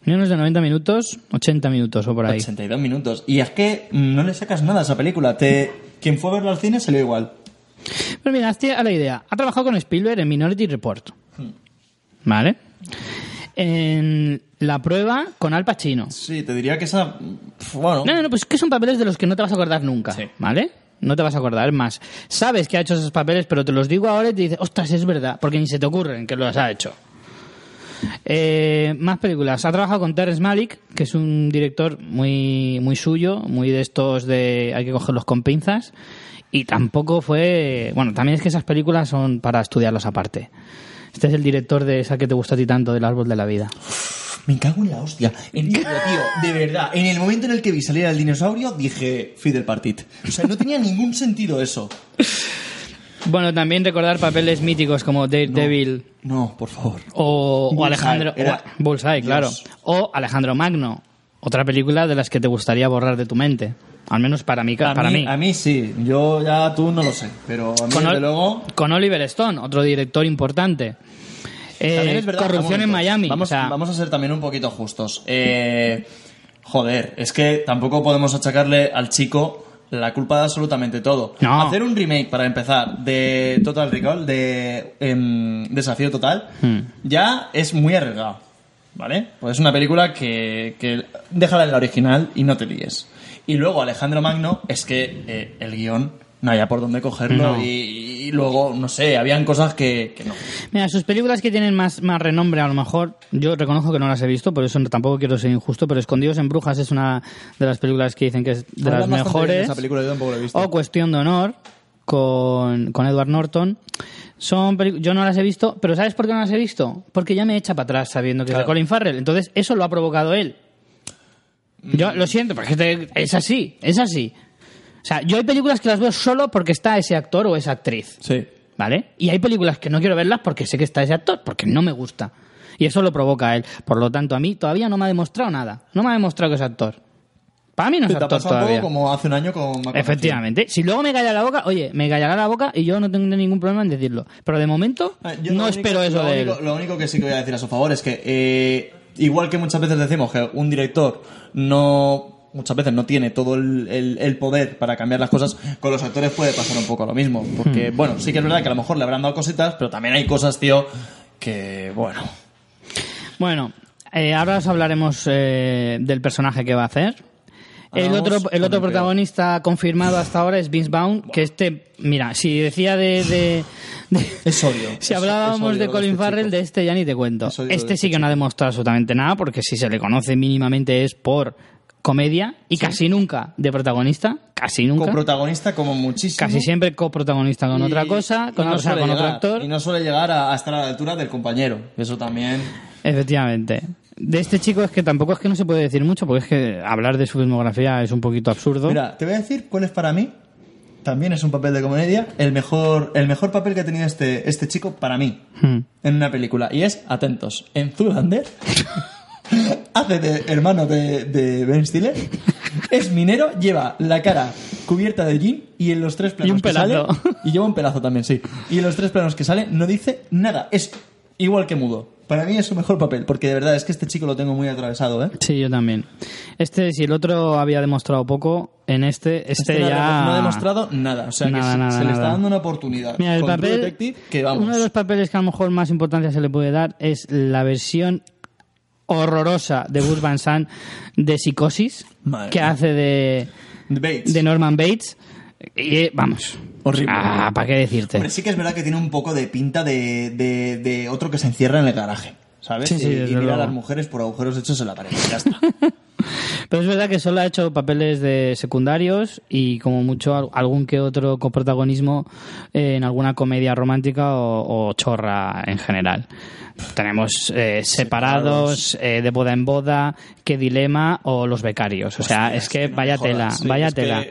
Menos de 90 minutos, 80 minutos o por ahí. 82 minutos. Y es que no le sacas nada a esa película. Te... Quien fue a verla al cine salió igual. Pero mira, hazte a la idea. Ha trabajado con Spielberg en Minority Report. ¿Vale? En La Prueba con Al Pacino. Sí, te diría que esa. Bueno. No, no, no, pues que son papeles de los que no te vas a acordar nunca. Sí. ¿Vale? No te vas a acordar. Más, sabes que ha hecho esos papeles, pero te los digo ahora y te dices, ostras, es verdad, porque ni se te ocurren que los ha hecho. Eh, más películas. Ha trabajado con Terrence Malick, que es un director muy, muy suyo, muy de estos de hay que cogerlos con pinzas. Y tampoco fue. Bueno, también es que esas películas son para estudiarlas aparte. Este es el director de esa que te gusta a ti tanto, del árbol de la vida. Me cago en la hostia. En tío, de verdad. En el momento en el que vi salir al dinosaurio, dije Fidel Partit. O sea, no tenía ningún sentido eso. Bueno, también recordar papeles míticos como Daredevil. No, por favor. O, Alejandro. era- o- Bullseye, claro. O Alejandro Magno. Otra película de las que te gustaría borrar de tu mente. Al menos para mí. A para mí, mí. A mí sí. Yo ya tú no lo sé. Pero a mí, Con, desde luego. con Oliver Stone, otro director importante. Eh, También es verdad, corrupción en. Miami. Vamos, o sea, vamos a ser también un poquito justos. Eh, joder, es que tampoco podemos achacarle al chico la culpa de absolutamente todo. No. Hacer un remake, para empezar, de Total Recall, de em, Desafío Total, Hmm. ya es muy arriesgado. ¿Vale? Pues es una película que, que déjala en la original y no te líes. Y luego Alejandro Magno, es que eh, el guion no había por dónde cogerlo No. y, y luego, no sé, habían cosas que, que no. Mira, sus películas que tienen más, más renombre, a lo mejor, yo reconozco que no las he visto, por eso tampoco quiero ser injusto, pero Escondidos en Brujas es una de las películas que dicen que es de Hablan las mejores. esa película, yo tampoco la he visto. O Cuestión de Honor con, con Edward Norton. Son yo no las he visto, pero ¿sabes por qué no las he visto? Porque ya me echa para atrás sabiendo que es de. Colin Farrell. Entonces, eso lo ha provocado él. Yo lo siento, porque es- es así, es así. O sea, yo hay películas que las veo solo porque está ese actor o esa actriz. Sí. ¿Vale? Y hay películas que no quiero verlas porque sé que está ese actor, porque no me gusta. Y eso lo provoca él. Por lo tanto, a mí todavía no me ha demostrado nada. No me ha demostrado que es actor. Para mí no es Te ha actor pasado todavía. como hace un año con. Efectivamente. Si luego me calla la boca, oye, me callará la boca y yo no tengo ningún problema en decirlo. Pero de momento, Ah, yo no espero eso lo de único, él. Lo único que sí que voy a decir a su favor es que, eh, igual que muchas veces decimos que un director no muchas veces no tiene todo el, el- el poder para cambiar las cosas, con los actores puede pasar un poco lo mismo. Hmm. Porque, bueno, sí que es verdad que a lo mejor le habrán dado cositas, pero también hay cosas, tío, que, bueno. Bueno, eh, ahora os hablaremos eh, del personaje que va a hacer. El otro, el otro peor. protagonista confirmado hasta ahora es Vince Vaughn, que este, mira, si decía de... de- de- Es odio. Si hablábamos es de Colin este Farrell, de este ya ni te cuento. Es Este este sí que no ha demostrado absolutamente nada, porque si se le conoce mínimamente es por comedia y casi nunca de protagonista, casi nunca. Coprotagonista como muchísimo. Casi siempre coprotagonista con Y- otra cosa, con, no otro actor. Y no suele llegar a, a estar a la altura del compañero. Eso también. Efectivamente. De este chico es que tampoco es que no se puede decir mucho, porque es que hablar de su filmografía es un poquito absurdo. Mira, te voy a decir cuál es para mí. También es un papel de comedia. El mejor, el mejor papel que ha tenido este, este chico para mí Hmm. en una película. Y es, atentos, en Zoolander. hace de hermano de, de Ben Stiller. Es minero, lleva la cara cubierta de jean y en los tres planos Y un que sale- y lleva un pelazo también, sí. Y en los tres planos que sale no dice nada. Es igual que mudo. Para mí es su mejor papel, porque de verdad es que este chico lo tengo muy atravesado, ¿eh? Sí, yo también. Este, si el otro había demostrado poco, en este, este, Este ya... no ha demostrado nada. O sea, que Nada, se, nada, se le está dando una oportunidad. Mira, el con papel, Detective, que vamos. uno de los papeles que a lo mejor más importancia se le puede dar es la versión horrorosa de Gus Van Sant de Psicosis, Madre que hace de, Bates. de Norman Bates. Y vamos. Horrible. Ah, ¿para qué decirte? Hombre, sí que es verdad que tiene un poco de pinta de, de, de otro que se encierra en el garaje. ¿Sabes? Sí, sí, y, y mira a las mujeres por agujeros hechos en la pared. Ya está. Pero es verdad que solo ha hecho papeles de secundarios y como mucho al- algún que otro coprotagonismo eh, en alguna comedia romántica o, o chorra en general. Tenemos eh, separados, eh, de boda en boda, qué dilema o los becarios. O sea, Hostia, es que que no vaya tela, sí, vaya es que- tela.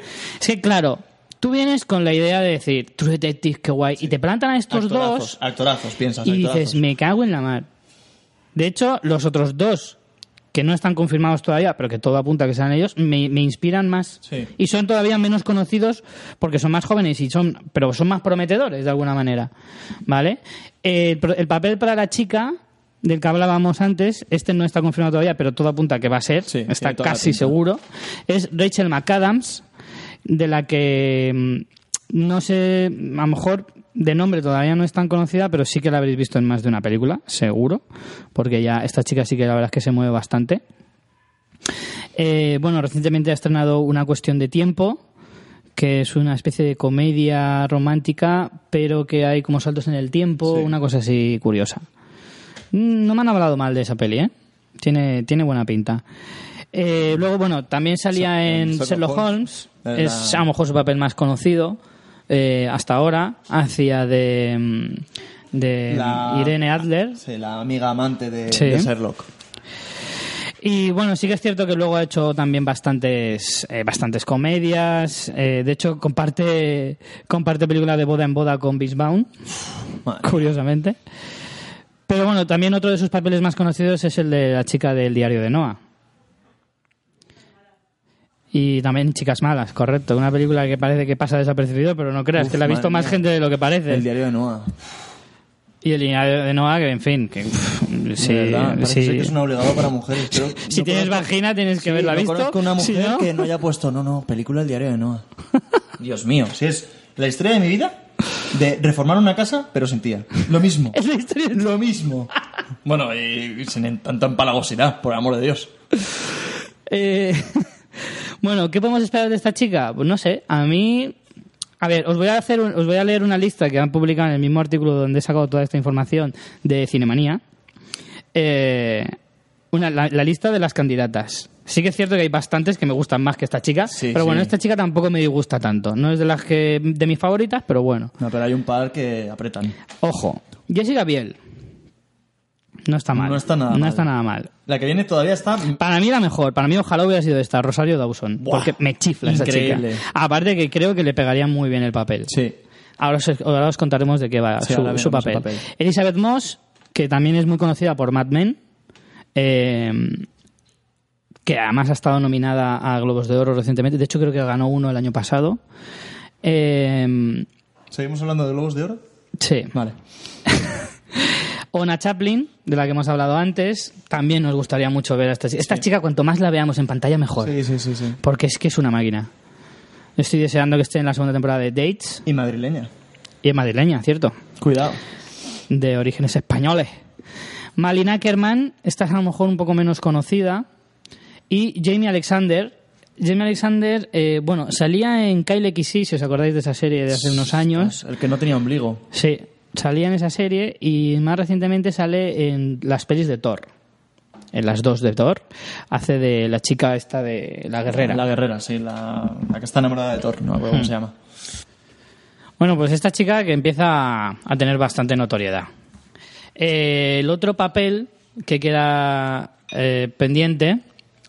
Es que claro, tú vienes con la idea de decir True Detective, qué guay, y te plantan a estos actorazos, dos actorazos, piensas. y actorazos. dices, me cago en la mar. De hecho, los otros dos que no están confirmados todavía, pero que todo apunta a que sean ellos, me, me inspiran más. Sí. Y son todavía menos conocidos porque son más jóvenes y son, pero son más prometedores de alguna manera. ¿Vale? El, el papel para la chica del que hablábamos antes, este no está confirmado todavía, pero todo apunta a que va a ser, Sí, está casi seguro. Es Rachel McAdams, de la que mm, no sé, a lo mejor de nombre todavía no es tan conocida, pero sí que la habréis visto en más de una película, seguro, porque ya esta chica sí que la verdad es que se mueve bastante. Eh, bueno, recientemente ha estrenado Una cuestión de tiempo, que es una especie de comedia romántica, pero que hay como saltos en el tiempo, Sí. una cosa así curiosa. Mm, No me han hablado mal de esa peli, ¿eh? Tiene, tiene buena pinta. Eh, luego, bueno, también salía Sa- en Sherlock Holmes. Es a lo mejor su papel más conocido eh, hasta ahora. Hacía de, mm, de La- Irene Adler. Sí, la amiga amante de, Sí. de Sherlock. Y bueno, sí que es cierto que luego ha hecho también bastantes, eh, bastantes comedias. Eh, de hecho, comparte, comparte película de boda en boda con Madre. curiosamente. Pero bueno, también otro de sus papeles más conocidos es el de la chica del diario de Noah. Y también Chicas Malas, correcto. Una película que parece que pasa desapercibido, pero no creas, Uf, que la ha visto más mía. gente de lo que parece. El diario de Noah. Y el diario de Noah, que en fin, que sí, verdad, sí. que es un obligado para mujeres. pero Si no tienes conozco- vagina tienes que Sí, haberla no visto. conozco una mujer no- que no haya puesto, no, no, película El diario de Noah. Dios mío, si es la historia de mi vida de reformar una casa, pero sin tía. Lo mismo. Es la historia de- Lo mismo. Bueno, y sin tanta empalagosidad, por amor de Dios. Eh, bueno, ¿qué podemos esperar de esta chica? Pues no sé, a mí... A ver, os voy a, hacer un- os voy a leer una lista que han publicado en el mismo artículo donde he sacado toda esta información de Cinemanía. Eh, una, la, la lista de las candidatas. Sí que es cierto que hay bastantes que me gustan más que esta chica, Sí, pero bueno, sí. esta chica tampoco me disgusta tanto. No es de las que de mis favoritas, pero bueno. No, pero hay un par que apretan. Ojo, Jessica Biel. No está mal. No está nada No mal. está nada mal. La que viene todavía está... Para mí la mejor, para mí ojalá hubiera sido esta, Rosario Dawson, Buah, porque me chifla esa increíble. chica. Aparte que creo que le pegaría muy bien el papel. Sí. Ahora os, ahora os contaremos de qué va Sí, su, papel. Elizabeth Moss, que también es muy conocida por Mad Men, eh, que además ha estado nominada a Globos de Oro recientemente, de hecho creo que ganó uno el año pasado. Eh, ¿Seguimos hablando de Lobos de Oro? sí. Vale. Ona Chaplin, de la que hemos hablado antes, también nos gustaría mucho ver a esta chica. Esta chica, cuanto más la veamos en pantalla, mejor. Sí, sí, sí, sí. Porque es que es una máquina. Estoy deseando que esté en la segunda temporada de Dates. Y madrileña. Y es madrileña, ¿cierto? Cuidado. De orígenes españoles. Malina Ackerman, esta es a lo mejor un poco menos conocida. Y Jamie Alexander. Jamie Alexander, eh, bueno, salía en Kyle XY, si os acordáis de esa serie de hace unos años. El que no tenía ombligo. Sí, salía en esa serie y más recientemente sale en las pelis de Thor. En las dos de Thor. Hace de la chica esta de la guerrera. La guerrera, sí. La, la que está enamorada de Thor. No me acuerdo cómo se llama. Bueno, pues esta chica que empieza a tener bastante notoriedad. Eh, el otro papel que queda eh, pendiente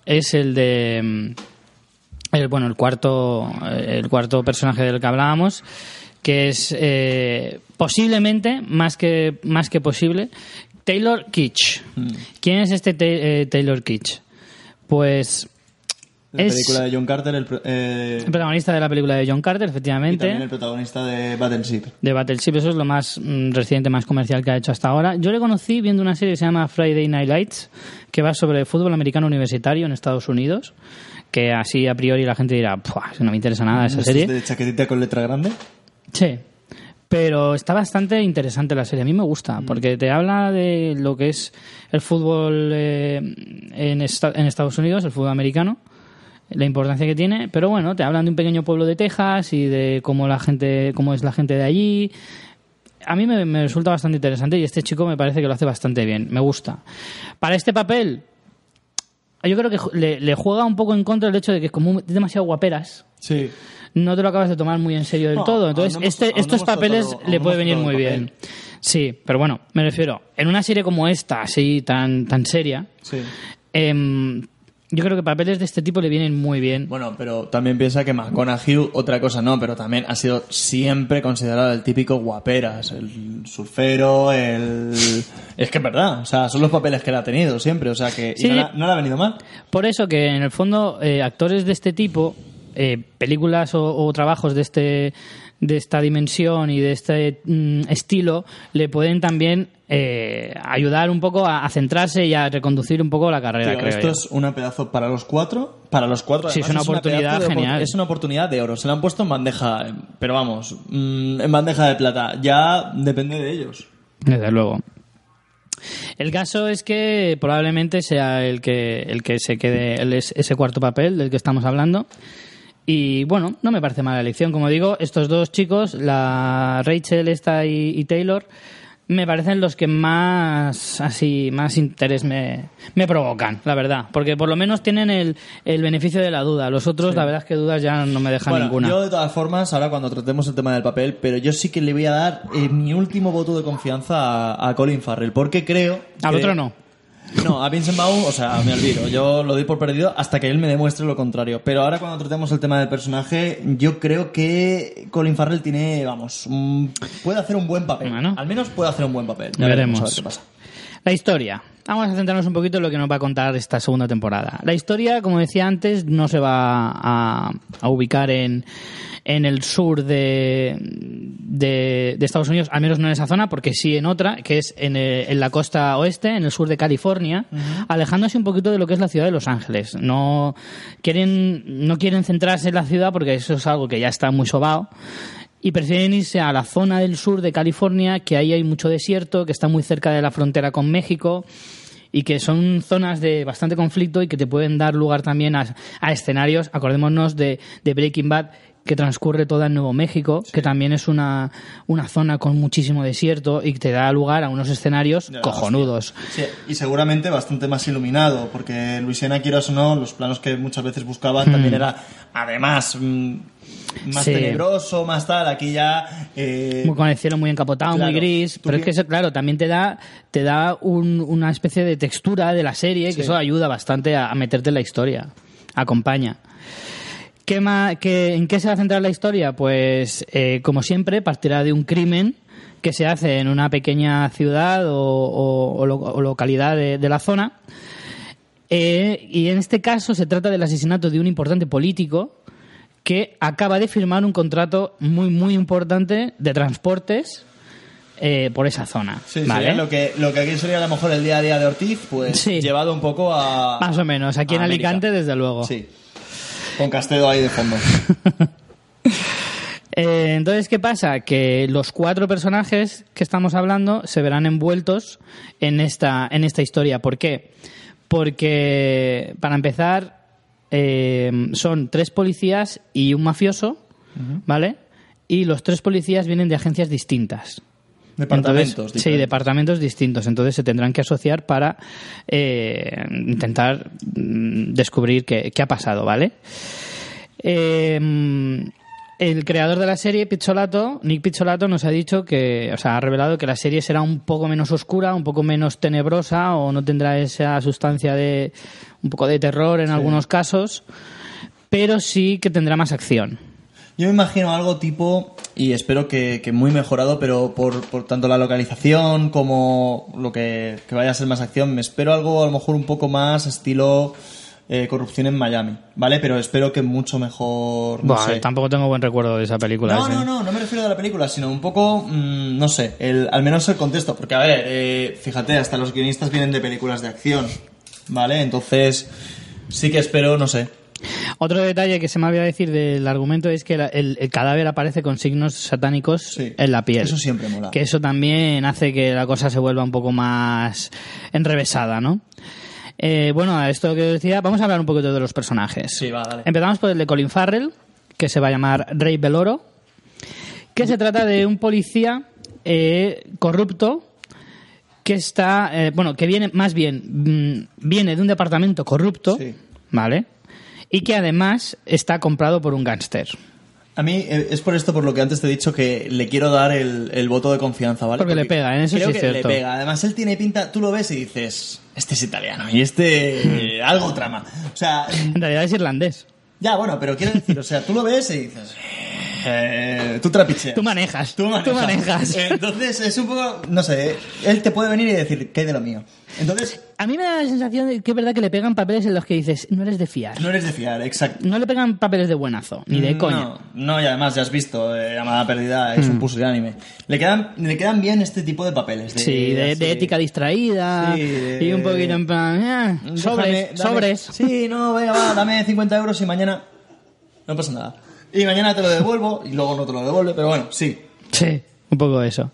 es el de mm, el, bueno el cuarto eh, el cuarto personaje del que hablábamos que es eh, posiblemente más que más que posible Taylor Kitsch. ¿Quién es este eh, Taylor Kitsch? Pues La Es- película de John Carter, el, eh, el protagonista de la película de John Carter, y efectivamente. también el protagonista de Battleship. de Battleship, eso es lo más mm, reciente, más comercial que ha hecho hasta ahora. Yo le conocí viendo una serie que se llama Friday Night Lights, que va sobre fútbol americano universitario en Estados Unidos, que así a priori la gente dirá, "Puah, no me interesa nada esa ¿Este serie. es de chaquetita con letra grande? Sí. Pero está bastante interesante la serie. A mí me Mm. gusta, porque te habla de lo que es el fútbol eh, en, esta- en Estados Unidos, el fútbol americano, la importancia que tiene. Pero bueno, te hablan de un pequeño pueblo de Texas y de cómo la gente, cómo es la gente de allí. A mí me, me resulta bastante interesante y este chico me parece que lo hace bastante bien. Me gusta. Para este papel, yo creo que le, le juega un poco en contra el hecho de que es como demasiado guaperas Sí. No te lo acabas de tomar muy en serio del No, todo. Entonces, este, estos papeles le puede venir muy bien. papel. Sí, pero bueno, me refiero, en una serie como esta, así tan, tan seria, Sí. em, yo creo que papeles de este tipo le vienen muy bien. Bueno, pero también piensa que McConaughey, otra cosa no, pero también ha sido siempre considerado el típico guaperas, el surfero, el... Es que es verdad, o sea, son los papeles que él ha tenido siempre, o sea que y Sí. no, le ha- no le ha venido mal. Por eso que en el fondo eh, actores de este tipo, eh, películas o, o trabajos de este de esta dimensión y de este mm, estilo le pueden también eh, ayudar un poco a, a centrarse y a reconducir un poco la carrera. Tío, creo esto yo. es una pedazo para los cuatro, para los cuatro. Sí, es una oportunidad opor- genial. Es una oportunidad de oro. Se la han puesto en bandeja, pero vamos, mm, en bandeja de plata. Ya depende de ellos. Desde luego. El caso es que probablemente sea el que, el que se quede el- ese cuarto papel del que estamos hablando. Y bueno, no me parece mala elección. Como digo, estos dos chicos, la Rachel esta y, y Taylor, me parecen los que más así más interés me, me provocan, la verdad. Porque por lo menos tienen el, el beneficio de la duda. Los otros, la verdad es que dudas ya no me dejan Bueno, ninguna. yo de todas formas, ahora cuando tratemos el tema del papel, pero yo sí que le voy a dar eh, mi último voto de confianza a, a Colin Farrell, porque creo... Al que- otro no. No, a Vincent Vaughn, o sea, me olvido. Yo lo doy por perdido hasta que él me demuestre lo contrario. Pero ahora cuando tratemos el tema del personaje, yo creo que Colin Farrell tiene, vamos, un- puede hacer un buen papel. Bueno. Al menos puede hacer un buen papel. Ya Veremos. a ver qué pasa. La historia. Vamos a centrarnos un poquito en lo que nos va a contar esta segunda temporada. La historia, como decía antes, no se va a, a ubicar en, en el sur de, de, de Estados Unidos, al menos no en esa zona, porque sí en otra, que es en, eh, en la costa oeste, en el sur de California, alejándose un poquito de lo que es la ciudad de Los Ángeles. No quieren, no quieren centrarse en la ciudad porque eso es algo que ya está muy sobao y prefieren irse a la zona del sur de California, que ahí hay mucho desierto, que está muy cerca de la frontera con México y que son zonas de bastante conflicto y que te pueden dar lugar también a, a escenarios, acordémonos de, de Breaking Bad, que transcurre toda en Nuevo México, que también es una, una zona con muchísimo desierto y que te da lugar a unos escenarios Ya, cojonudos. Sí, y seguramente bastante más iluminado, porque Luisiana, quieras o no, los planos que muchas veces buscaban también era, además, mm, más Sí. tenebroso, más tal. Aquí ya. eh, Muy con el cielo muy encapotado, Claro. muy gris, pero es que eso, claro, también te da, te da un- una especie de textura de la serie, que eso ayuda bastante a, a meterte en la historia, acompaña. ¿Qué ma- qué- ¿En qué se va a centrar la historia? Pues, eh, como siempre, partirá de un crimen que se hace en una pequeña ciudad o, o- o lo- o localidad de, de la zona. Eh, y en este caso se trata del asesinato de un importante político que acaba de firmar un contrato muy, muy importante de transportes eh, por esa zona. Sí, ¿vale? sería lo que, lo que aquí sería a lo mejor el día a día de Ortiz, pues Sí. llevado un poco a. Más o menos, aquí en América. Alicante, desde luego. Sí. Con Castedo ahí de fondo. Eh, entonces, ¿qué pasa? Que los cuatro personajes que estamos hablando se verán envueltos en esta, en esta historia. ¿Por qué? Porque, para empezar, eh, son tres policías y un mafioso, ¿vale? Y los tres policías vienen de agencias distintas. Departamentos. Entonces, sí, departamentos distintos. Entonces se tendrán que asociar para eh, intentar mm, descubrir qué, qué ha pasado, ¿vale? Eh, el creador de la serie, Pizzolato, Nick Pizzolato, nos ha dicho que, o sea, ha revelado que la serie será un poco menos oscura, un poco menos tenebrosa o no tendrá esa sustancia de un poco de terror en algunos casos, pero sí que tendrá más acción. Yo me imagino algo tipo, y espero que, que muy mejorado, pero por, por tanto la localización como lo que, que vaya a ser más acción, me espero algo a lo mejor un poco más estilo eh, corrupción en Miami, ¿vale? Pero espero que mucho mejor, no sé. Tampoco tengo buen recuerdo de esa película. No, ¿eh? no, no, no me refiero a la película, sino un poco, mm, no sé, el, al menos el contexto. Porque, a ver, eh, fíjate, hasta los guionistas vienen de películas de acción, ¿vale? Entonces, sí que espero, no sé. Otro detalle que se me había decir del argumento es que la- el, el cadáver aparece con signos satánicos Sí. en la piel. Eso siempre mola. Que eso también hace que la cosa se vuelva un poco más enrevesada, ¿no? Eh, bueno, a esto que decía, vamos a hablar un poquito de los personajes. Sí, va, dale. Empezamos por el de Colin Farrell, que se va a llamar Rey Beloro, que se trata de un policía eh, corrupto que está, eh, bueno, que viene, más bien, mm, viene de un departamento corrupto, Sí. ¿vale? Y que además está comprado por un gángster. A mí eh, es por esto por lo que antes te he dicho que le quiero dar el, el voto de confianza, ¿vale? Porque le pega, en eso creo sí es que cierto. le pega. Además, él tiene pinta, tú lo ves y dices, este es italiano y este eh, algo trama. O sea, En realidad es irlandés. ya, bueno, pero quiero decir, o sea, tú lo ves y dices, eh, tú trapicheas. Tú manejas. Tú manejas. Tú manejas. Entonces, es un poco, no sé, él te puede venir y decir, ¿qué hay de lo mío? Entonces, A mí me da la sensación de que es verdad que le pegan papeles en los que dices, no eres de fiar. no eres de fiar, exacto. No le pegan papeles de buenazo, ni de coña. No, no, y además ya has visto, eh, Llamada Perdida es un pusilánime. Le quedan, le quedan bien este tipo de papeles. De, Sí, de, de ética distraída Sí, de- y un poquito en plan, eh, Déjame, sobres, dame- sobres. Sí, no, venga, va, dame 50 euros y mañana no pasa nada. Y mañana te lo devuelvo y luego no te lo devuelve, pero bueno, sí. Sí, un poco eso.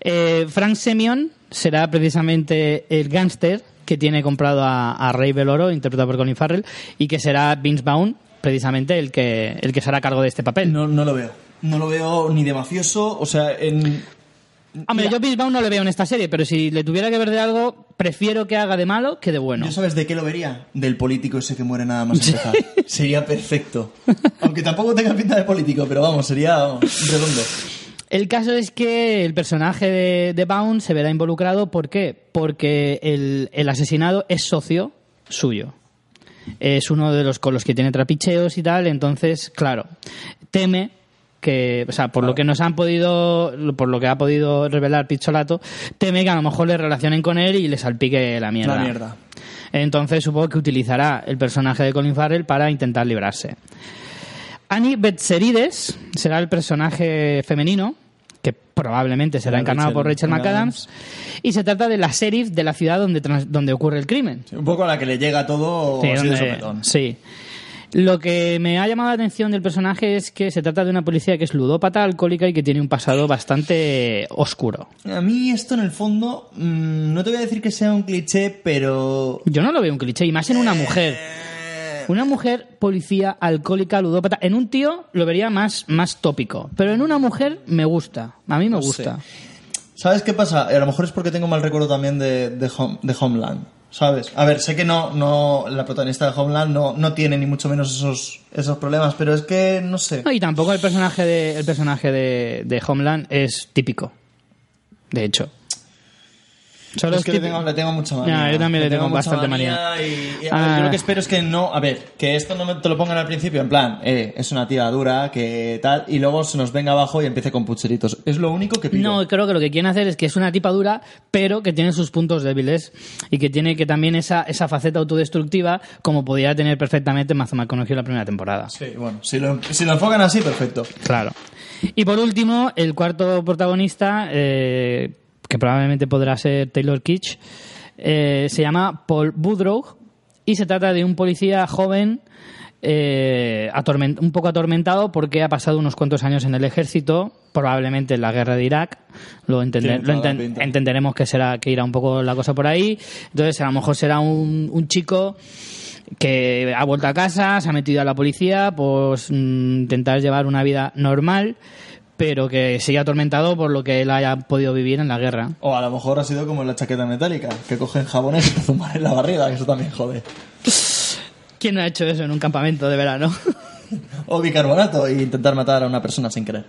Eh, Frank Semyon será precisamente el gángster que tiene comprado a, a Ray Beloro, interpretado por Colin Farrell, y que será Vince Vaughn, precisamente el que, el que se hará cargo de este papel. No, no lo veo. No lo veo ni de mafioso, o sea, en... Hombre, Mira. yo Vince Vaughn no le veo en esta serie, pero si le tuviera que ver de algo, prefiero que haga de malo que de bueno. ¿Yo sabes de qué lo vería? Del político ese que muere nada más empezar. sería perfecto. Aunque tampoco tenga pinta de político, pero vamos, sería vamos, redondo. El caso es que el personaje de, de Vaughn se verá involucrado. ¿Por qué? Porque el, el asesinado es socio suyo. Es uno de los con los que tiene trapicheos y tal. Entonces, claro, teme que, o sea, por lo que nos han podido, por lo que ha podido revelar Pizzolato, teme que a lo mejor le relacionen con él y le salpique la mierda. La mierda. Entonces supongo que utilizará el personaje de Colin Farrell para intentar librarse. Annie Betserides será el personaje femenino, que probablemente será encarnado por Rachel McAdams, y se trata de la sheriff de la ciudad donde, trans- donde ocurre el crimen. Sí, un poco a la que le llega todo Sí, así de donde- sopetón. sí. Lo que me ha llamado la atención del personaje es que se trata de una policía que es ludópata, alcohólica y que tiene un pasado bastante oscuro. A mí esto en el fondo, mm, no te voy a decir que sea un cliché, pero... Yo no lo veo un cliché, y más en una mujer. Una mujer policía alcohólica, ludópata. En un tío lo vería más, más tópico. Pero en una mujer me gusta. A mí me No gusta. ¿Sabes qué pasa? A lo mejor es porque tengo mal recuerdo también de, de, Home- de Homeland, ¿sabes? A ver, sé que no, no la protagonista de Homeland no, no tiene ni mucho menos esos, esos problemas, pero es que, no sé. No, y tampoco el personaje de, el personaje de, de Homeland es típico. De hecho. Solo es que le tengo, le tengo mucha manía. Yo también le tengo mucha bastante manía. Y, y, a ver, Ah. yo lo que espero es que no, a ver, que esto no me- te lo pongan al principio, en plan, eh, es una tía dura, que tal, y luego se nos venga abajo y empiece con pucheritos. Es lo único que pido. No, creo que lo que quieren hacer es que es una tipa dura, pero que tiene sus puntos débiles y que tiene que también esa, esa faceta autodestructiva como podía tener perfectamente Mazo conocido la primera temporada. Sí, bueno, si lo, si lo enfocan así, perfecto. Claro. Y por último, el cuarto protagonista, eh, que probablemente podrá ser Taylor Kitsch, eh, se llama Paul Woodrow y se trata de un policía joven eh, atorment- un poco atormentado porque ha pasado unos cuantos años en el ejército, probablemente en la guerra de Irak. Lo, enten- entenderemos que será que irá un poco la cosa por ahí. Entonces, a lo mejor será un, un chico que ha vuelto a casa, se ha metido a la policía, pues mm, intentar llevar una vida normal, pero que sigue atormentado por lo que él haya podido vivir en la guerra. O a lo mejor ha sido como en la chaqueta metálica, que cogen jabones y te zumban en la barriga, que eso también jode. ¿Quién ha hecho eso en un campamento de verano? O bicarbonato e intentar matar a una persona sin querer.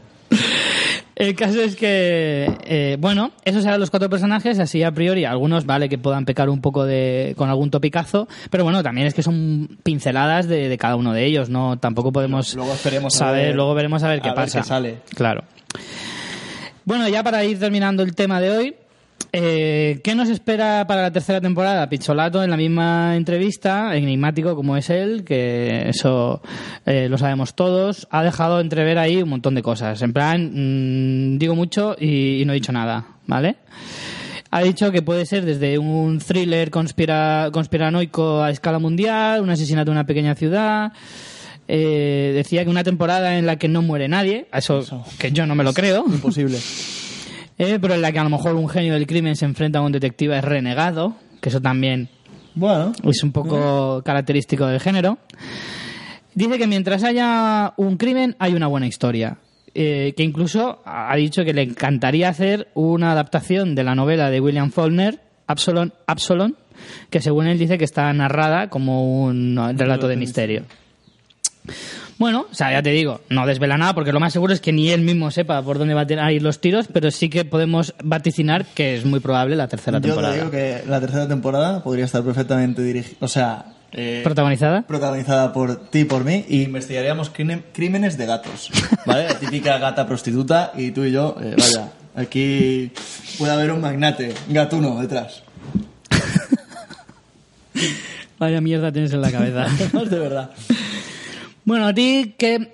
El caso es que, eh, bueno, esos eran los cuatro personajes, así a priori, algunos vale que puedan pecar un poco de, con algún topicazo, pero bueno, también es que son pinceladas de, de cada uno de ellos, ¿no? Tampoco podemos Luego esperemos a saber, ver- luego veremos a ver qué ver pasa. qué sale. Claro. Bueno, ya para ir terminando el tema de hoy, eh, ¿qué nos espera para la tercera temporada? Picholato en la misma entrevista, enigmático como es él, que eso eh, lo sabemos todos, ha dejado entrever ahí un montón de cosas. En plan, mm, digo mucho y, y no he dicho nada, ¿vale? Ha dicho que puede ser desde un thriller conspira, conspiranoico a escala mundial, un asesinato en una pequeña ciudad. Eh, decía que una temporada en la que no muere nadie, eso, que yo no me lo creo. Imposible. Eh, pero en la que a lo mejor un genio del crimen se enfrenta a un detective renegado, que eso también Bueno, es un poco característico del género. Dice que mientras haya un crimen hay una buena historia. Eh, que incluso ha dicho que le encantaría hacer una adaptación de la novela de William Faulkner, Absalom, Absalom que según él dice que está narrada como un relato de misterio. Bueno, o sea, ya te digo, no desvela nada porque lo más seguro es que ni él mismo sepa por dónde van a ir los tiros, pero sí que podemos vaticinar que es muy probable la tercera Yo temporada. te digo que la tercera temporada podría estar perfectamente dirigida, o sea, eh, ¿Protagonizada? protagonizada por ti y por mí y investigaríamos crímenes de gatos, ¿vale? La típica gata prostituta y tú y yo, eh, vaya, aquí puede haber un magnate gatuno detrás. Vaya mierda tienes en la cabeza. de verdad. Bueno, a ti, ¿qué,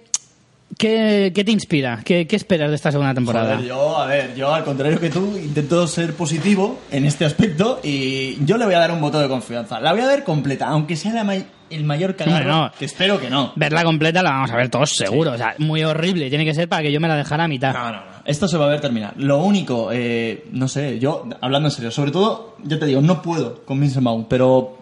qué, qué te inspira? ¿Qué, qué esperas de esta segunda temporada? Joder, yo, a ver, yo al contrario que tú, intento ser positivo en este aspecto y yo le voy a dar un voto de confianza. La voy a ver completa, aunque sea la may- el mayor Hombre, no. que espero que no. Verla completa la vamos a ver todos seguro. O sea, muy horrible. Tiene que ser para que yo me la dejara a mitad. No, no, no. Esto se va a ver terminar. Lo único, eh, no sé, yo, hablando en serio, sobre todo, ya te digo, no puedo con Vincent Vaughn, pero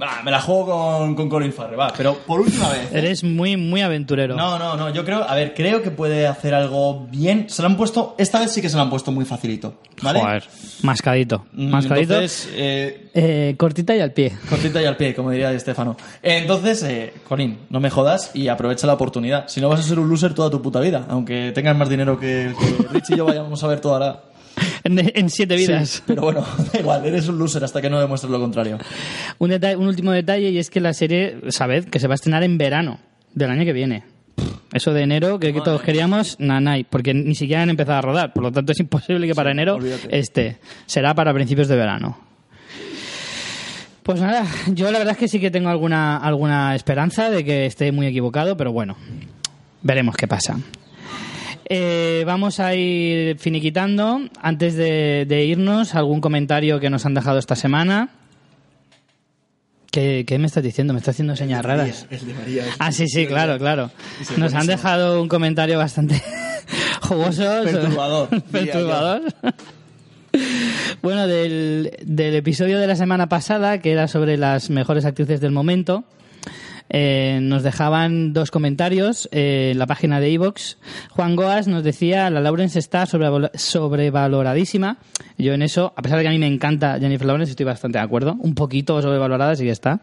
ah, me la juego con, con Colin Farrell, va. Pero por última vez. ¿eh? Eres muy, muy aventurero. No, no, no. Yo creo, a ver, creo que puede hacer algo bien. Se lo han puesto, esta vez sí que se lo han puesto muy facilito, ¿vale? Joder, mascadito. Mm, Mascadito. Entonces, eh, Eh, cortita y al pie. cortita y al pie, como diría Estefano. Entonces, eh, Colin, no me jodas y aprovecha la oportunidad. Si no vas a ser un loser toda tu puta vida, aunque tengas más dinero que, que Rich y yo vayamos a ver toda la... En, en siete vidas. Sí, pero bueno, da igual, eres un loser hasta que no demuestres lo contrario. Un, detalle- un último detalle y es que la serie, sabed, que se va a estrenar en verano del año que viene. Eso de enero, que, que todos queríamos, nanay, porque ni siquiera han empezado a rodar. Por lo tanto, es imposible que para enero olvídate. esté. Será para principios de verano. Pues nada, yo la verdad es que sí que tengo alguna, alguna esperanza de que esté muy equivocado, pero bueno, veremos qué pasa. Eh, vamos a ir finiquitando. Antes de, de irnos, algún comentario que nos han dejado esta semana. ¿Qué, qué me estás diciendo? Me estás haciendo señas raras. El de María. Ah, sí, sí, claro, claro. Nos han dejado un comentario bastante jugoso. Perturbador, Perturbador. Bueno, del, del episodio de la semana pasada, que era sobre las mejores actrices del momento, eh, nos dejaban dos comentarios eh, en la página de Evox. Juan Goas nos decía, la Lawrence está sobrevalo- sobrevaloradísima. Yo en eso, a pesar de que a mí me encanta Jennifer Lawrence, estoy bastante de acuerdo. Un poquito sobrevalorada, sí que está.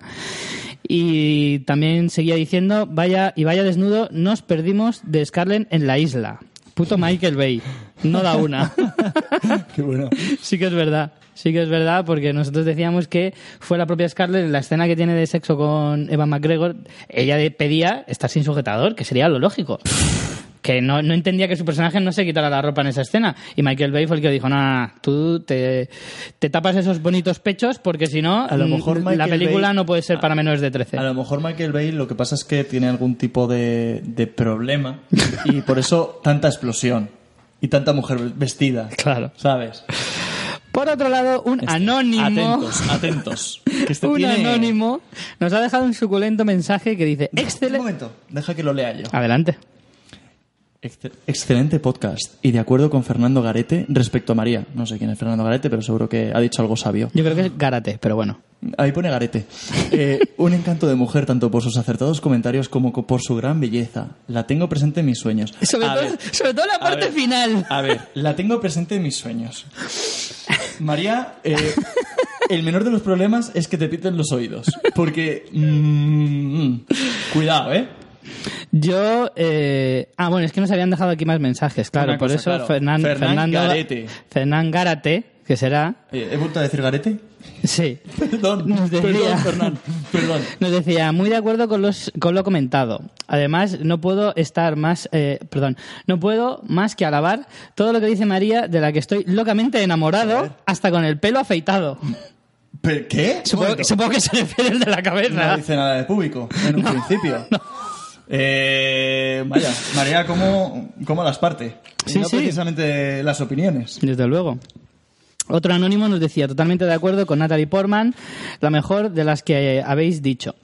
Y también seguía diciendo, vaya y vaya desnudo, nos perdimos de Scarlett en la isla. Puto Michael Bay. No da una. Qué bueno. sí que es verdad. Sí que es verdad, porque nosotros decíamos que fue la propia Scarlett en la escena que tiene de sexo con Eva McGregor. Ella pedía estar sin sujetador, que sería lo lógico. Que no, no entendía que su personaje no se quitara la ropa en esa escena. Y Michael Bay fue el que dijo: No, no, no, tú te, te tapas esos bonitos pechos porque si no, A lo mm, mejor la película Bay- no puede ser para menores de 13. A lo mejor Michael Bay lo que pasa es que tiene algún tipo de, de problema y por eso tanta explosión y tanta mujer vestida. Claro. ¿Sabes? Por otro lado, un anónimo. Atentos, atentos. Que este un tiene- anónimo nos ha dejado un suculento mensaje que dice: Un Excelente. momento, deja que lo lea yo. Adelante. Excel- Excelente podcast y de acuerdo con Fernando Garete respecto a María. No sé quién es Fernando Garete, pero seguro que ha dicho algo sabio. Yo creo que es Garate, pero bueno. Ahí pone Garete. Eh, un encanto de mujer tanto por sus acertados comentarios como co- por su gran belleza. La tengo presente en mis sueños. Sobre, todo, ver, sobre todo la a parte ver, final. A ver, la tengo presente en mis sueños. María, eh, el menor de los problemas es que te piten los oídos. Porque... mm, cuidado, ¿eh? Yo. Eh... Ah, bueno, es que nos habían dejado aquí más mensajes, claro. Una por cosa, eso claro. Fernan- Fernán Fernando. Garete. Fernán Garate, que será. Eh, ¿He vuelto a decir Garete? Sí. Perdón, Nos decía- perdón, Fernán, perdón. Nos decía, muy de acuerdo con, los, con lo comentado. Además, no puedo estar más, eh, perdón, no puedo más que alabar todo lo que dice María, de la que estoy locamente enamorado, hasta con el pelo afeitado. ¿Pero qué? Supongo, que se refiere el de la cabeza. No dice nada de público, en un principio. Eh, vaya, María, ¿cómo, cómo las parte? Sí, no sí. precisamente las opiniones. Desde luego. Otro anónimo nos decía, totalmente de acuerdo con Natalie Portman, la mejor de las que habéis dicho.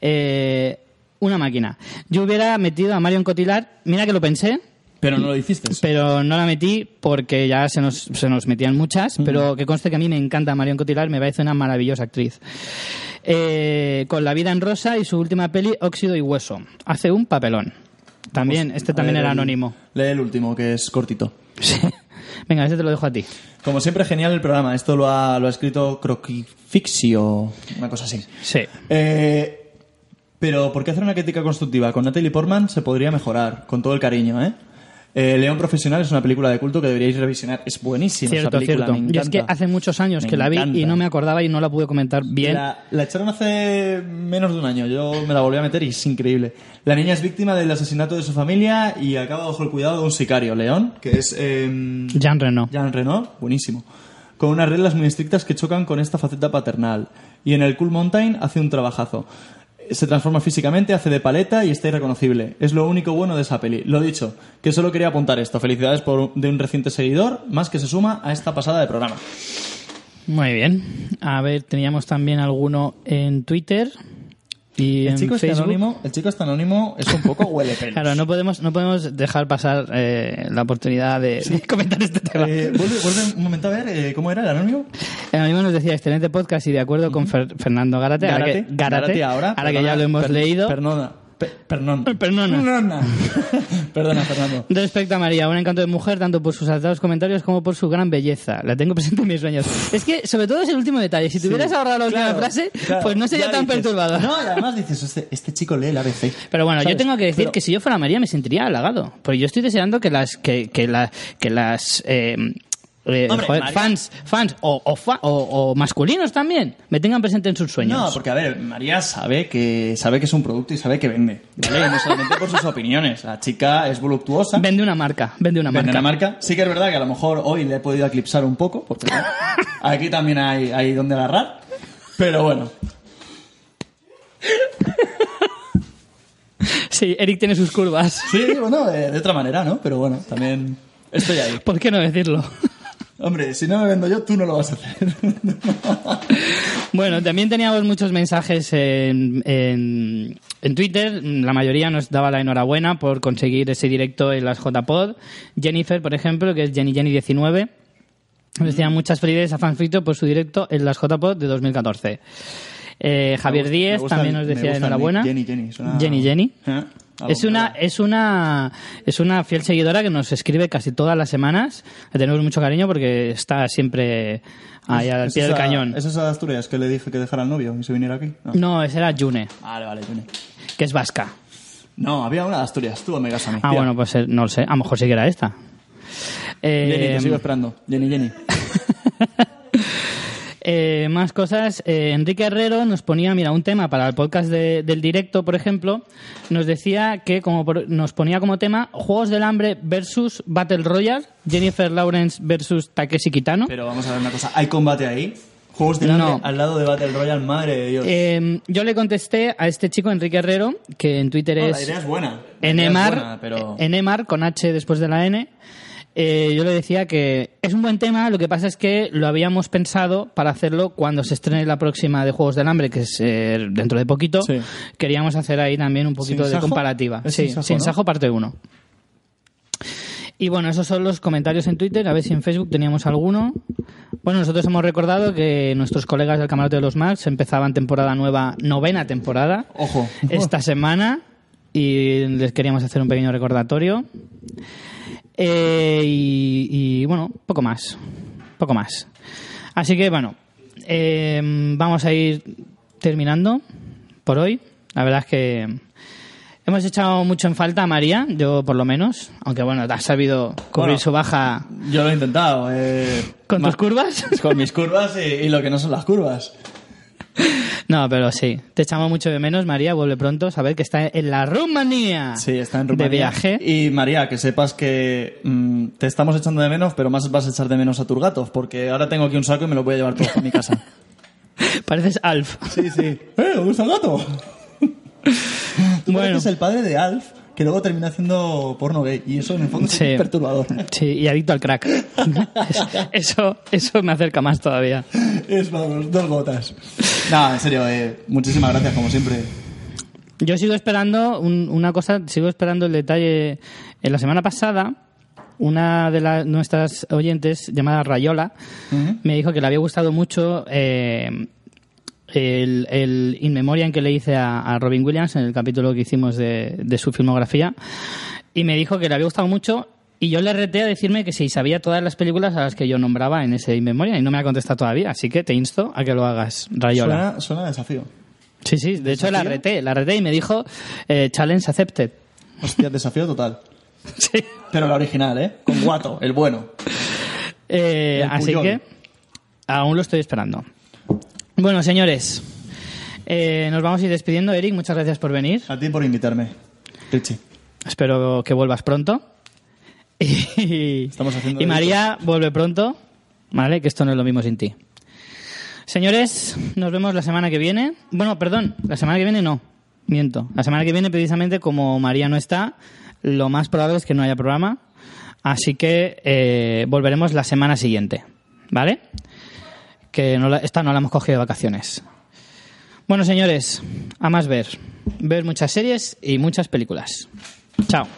Eh, una máquina. Yo hubiera metido a Marion Cotillard, mira que lo pensé, Pero no lo hiciste. pero no la metí porque ya se nos, se nos metían muchas, pero que conste que a mí me encanta Marion Cotillard, me parece una maravillosa actriz. Eh, con La vida en rosa y su última peli, Óxido y Hueso. Hace un papelón. También, este A también ver, era anónimo. Lee el último, que es cortito. Sí. Venga, este te lo dejo a ti. Como siempre, genial el programa. Esto lo ha, lo ha escrito Croquifixio, una cosa así. Sí. Eh, Pero ¿por qué hacer una crítica constructiva? Con Natalie Portman se podría mejorar, con todo el cariño, ¿eh? Eh, León Profesional es una película de culto que deberíais revisionar. Es buenísima esa Cierto, película, cierto. me Yo es que hace muchos años Me que la vi y no me acordaba y no la pude comentar bien. La, la echaron hace menos de un año. Yo me la volví a meter y es increíble. La niña es víctima del asesinato de su familia y acaba bajo el cuidado de un sicario, León, que es eh, Jean Reno. Jean Reno, buenísimo. Con unas reglas muy estrictas que chocan con esta faceta paternal. Y en el Cool Mountain hace un trabajazo. Se transforma físicamente, hace de paleta y está irreconocible. Es lo único bueno de esa peli. Lo dicho, que solo quería apuntar esto. Felicidades por, de un reciente seguidor, más que se suma a esta pasada de programa. Muy bien. A ver, teníamos también alguno en Twitter y El en chico, este Facebook. anónimo, el chico este anónimo es un poco huele pelos. Claro, no podemos, no podemos dejar pasar eh, la oportunidad de, de comentar este tema. Eh, vuelve, vuelve un momento a ver, eh, ¿cómo era el anónimo? El anónimo nos decía excelente podcast y de acuerdo con Fer- Fernando Garate. ahora que, Gárate, Gárate, Gárate ahora. ahora que perdona, ya lo hemos per- leído. Perdona. Pe- perdón. Perdona. Perdona. Perdona, Fernando. Respecto a María, un encanto de mujer tanto por sus acertados comentarios como por su gran belleza. La tengo presente en mis sueños. Es que, sobre todo, es el último detalle. Si te hubieras ahorrado la última Claro, frase, claro. pues no sería tan dices, perturbado. No, y además dices, este, este chico lee el ABC. Pero bueno, yo tengo que decir Pero- que si yo fuera María me sentiría halagado. Porque yo estoy deseando que las que, que, la- que las eh, eh, Hombre, joder, María- fans fans o, o, fa- o- o masculinos también me tengan presente en sus sueños. No, porque a ver, María sabe que sabe que es un producto y sabe que vende. ¿vale? No solamente por sus opiniones. La chica es voluptuosa. Vende una marca, vende una Vende marca. la marca. Sí que es verdad que a lo mejor hoy le he podido eclipsar un poco, porque aquí también hay, hay donde agarrar. Pero bueno, Sí, Eric tiene sus curvas. sí, bueno, de, de otra manera, ¿no? Pero bueno, también estoy ahí. ¿Por qué no decirlo? Hombre, si no me vendo yo, tú no lo vas a hacer. Bueno, también teníamos muchos mensajes en, en, en Twitter. La mayoría nos daba la enhorabuena por conseguir ese directo en las JPod. Jennifer, por ejemplo, que es Jenny Jenny 19, nos decía muchas felicidades a Fanfrito por su directo en las JPod de 2014. Eh, Javier Díez gusta también nos decía enhorabuena. nick. Jenny, Jenny. suena- Jenny Jenny. ¿Eh? Es una, es una es una fiel seguidora que nos escribe casi todas las semanas. Le tenemos mucho cariño porque está siempre ahí al ¿Es pie del esa- cañón. ¿Es esa de Asturias que le dije que dejara al novio y se viniera aquí? No. No, esa era June, Vale, vale, Juni. que es vasca. No, había una de Asturias. Tú me a mí. Ah, Tira. bueno, pues eh, no lo sé. A lo mejor sí que era esta. Eh, Jenny, te sigo esperando. Jenny, Jenny. eh, más cosas. Eh, Enrique Herrero nos ponía, mira, un tema para el podcast de- del directo, por ejemplo. Nos decía que como por- nos ponía como tema Juegos del Hambre versus Battle Royale, Jennifer Lawrence versus Takeshi Kitano. Pero vamos a ver una cosa. ¿Hay combate ahí? Juegos de hambre No. al lado de Battle Royale, madre de Dios. Eh, yo le contesté a este chico, Enrique Herrero, que en Twitter No, la es idea es buena. Es Enemar, buena, pero... Enemar con H después de la N. Eh, yo le decía que es un buen tema, lo que pasa es que lo habíamos pensado para hacerlo cuando se estrene la próxima de Juegos del Hambre, que es eh, dentro de poquito. Sí. Queríamos hacer ahí también un poquito ¿Sin de Sajo? comparativa. ¿Es sí, Sin Sajo, Sin no? Sajo parte 1. Y bueno, esos son los comentarios en Twitter. A ver si en Facebook teníamos alguno. Bueno, nosotros hemos recordado que nuestros colegas del Camarote de los Max empezaban temporada nueva, novena temporada Ojo. esta semana y les queríamos hacer un pequeño recordatorio. Eh, y, y, bueno, poco más. Poco más. Así que bueno, eh, vamos a ir terminando por hoy. La verdad es que hemos echado mucho en falta a María, yo por lo menos, aunque bueno, has sabido cubrir Bueno. su baja Yo lo he intentado. eh, con tus curvas. Con mis curvas y, y lo que no son las curvas. No, pero sí, te echamos mucho de menos, María, vuelve pronto, saber que está en la Rumanía. Sí, está en Rumanía. De viaje. Y María, que sepas que mm, te estamos echando de menos, pero más vas a echar de menos a tus gatos, porque ahora tengo aquí un saco y me lo voy a llevar todo a mi casa. Pareces Alf. Sí, sí. ¡Eh, ¿dónde está el gato? Tú Bueno. pareces el padre de Alf, que luego termina haciendo porno gay. Y eso en el fondo Sí. es perturbador. Sí, y adicto al crack. Eso, eso me acerca más todavía. Es vamos, dos gotas. No, en serio, eh, muchísimas gracias, como siempre. Yo sigo esperando un- una cosa, sigo esperando el detalle. En la semana pasada, una de las nuestras oyentes, llamada Rayola, me dijo que le había gustado mucho eh, el, el In Memoriam que le hice a, a Robin Williams en el capítulo que hicimos de, de su filmografía. Y me dijo que le había gustado mucho. Y yo le reté a decirme que si sabía todas las películas a las que yo nombraba en ese In Memoriam y no me ha contestado todavía. Así que te insto a que lo hagas, Rayola. Suena, suena desafío. Sí, sí, de hecho la ¿Desafío? reté, la reté y me dijo eh, challenge accepted. Hostia, desafío total. Sí. Pero la original, ¿eh? Con Guato, el bueno. Eh, El así que aún lo estoy esperando. Bueno, señores, eh, nos vamos a ir despidiendo. Eric, muchas gracias por venir. A ti por invitarme, Richie. Espero que vuelvas pronto. Y, Estamos haciendo y María vuelve pronto, ¿vale? Que esto no es lo mismo sin ti. Señores, nos vemos la semana que viene. Bueno, perdón, la semana que viene no, miento. La semana que viene, precisamente, como María no está, lo más probable es que no haya programa. Así que eh, volveremos la semana siguiente, ¿vale? Que no la- esta no la hemos cogido de vacaciones. Bueno, señores, a más ver. Ver muchas series y muchas películas. Chao.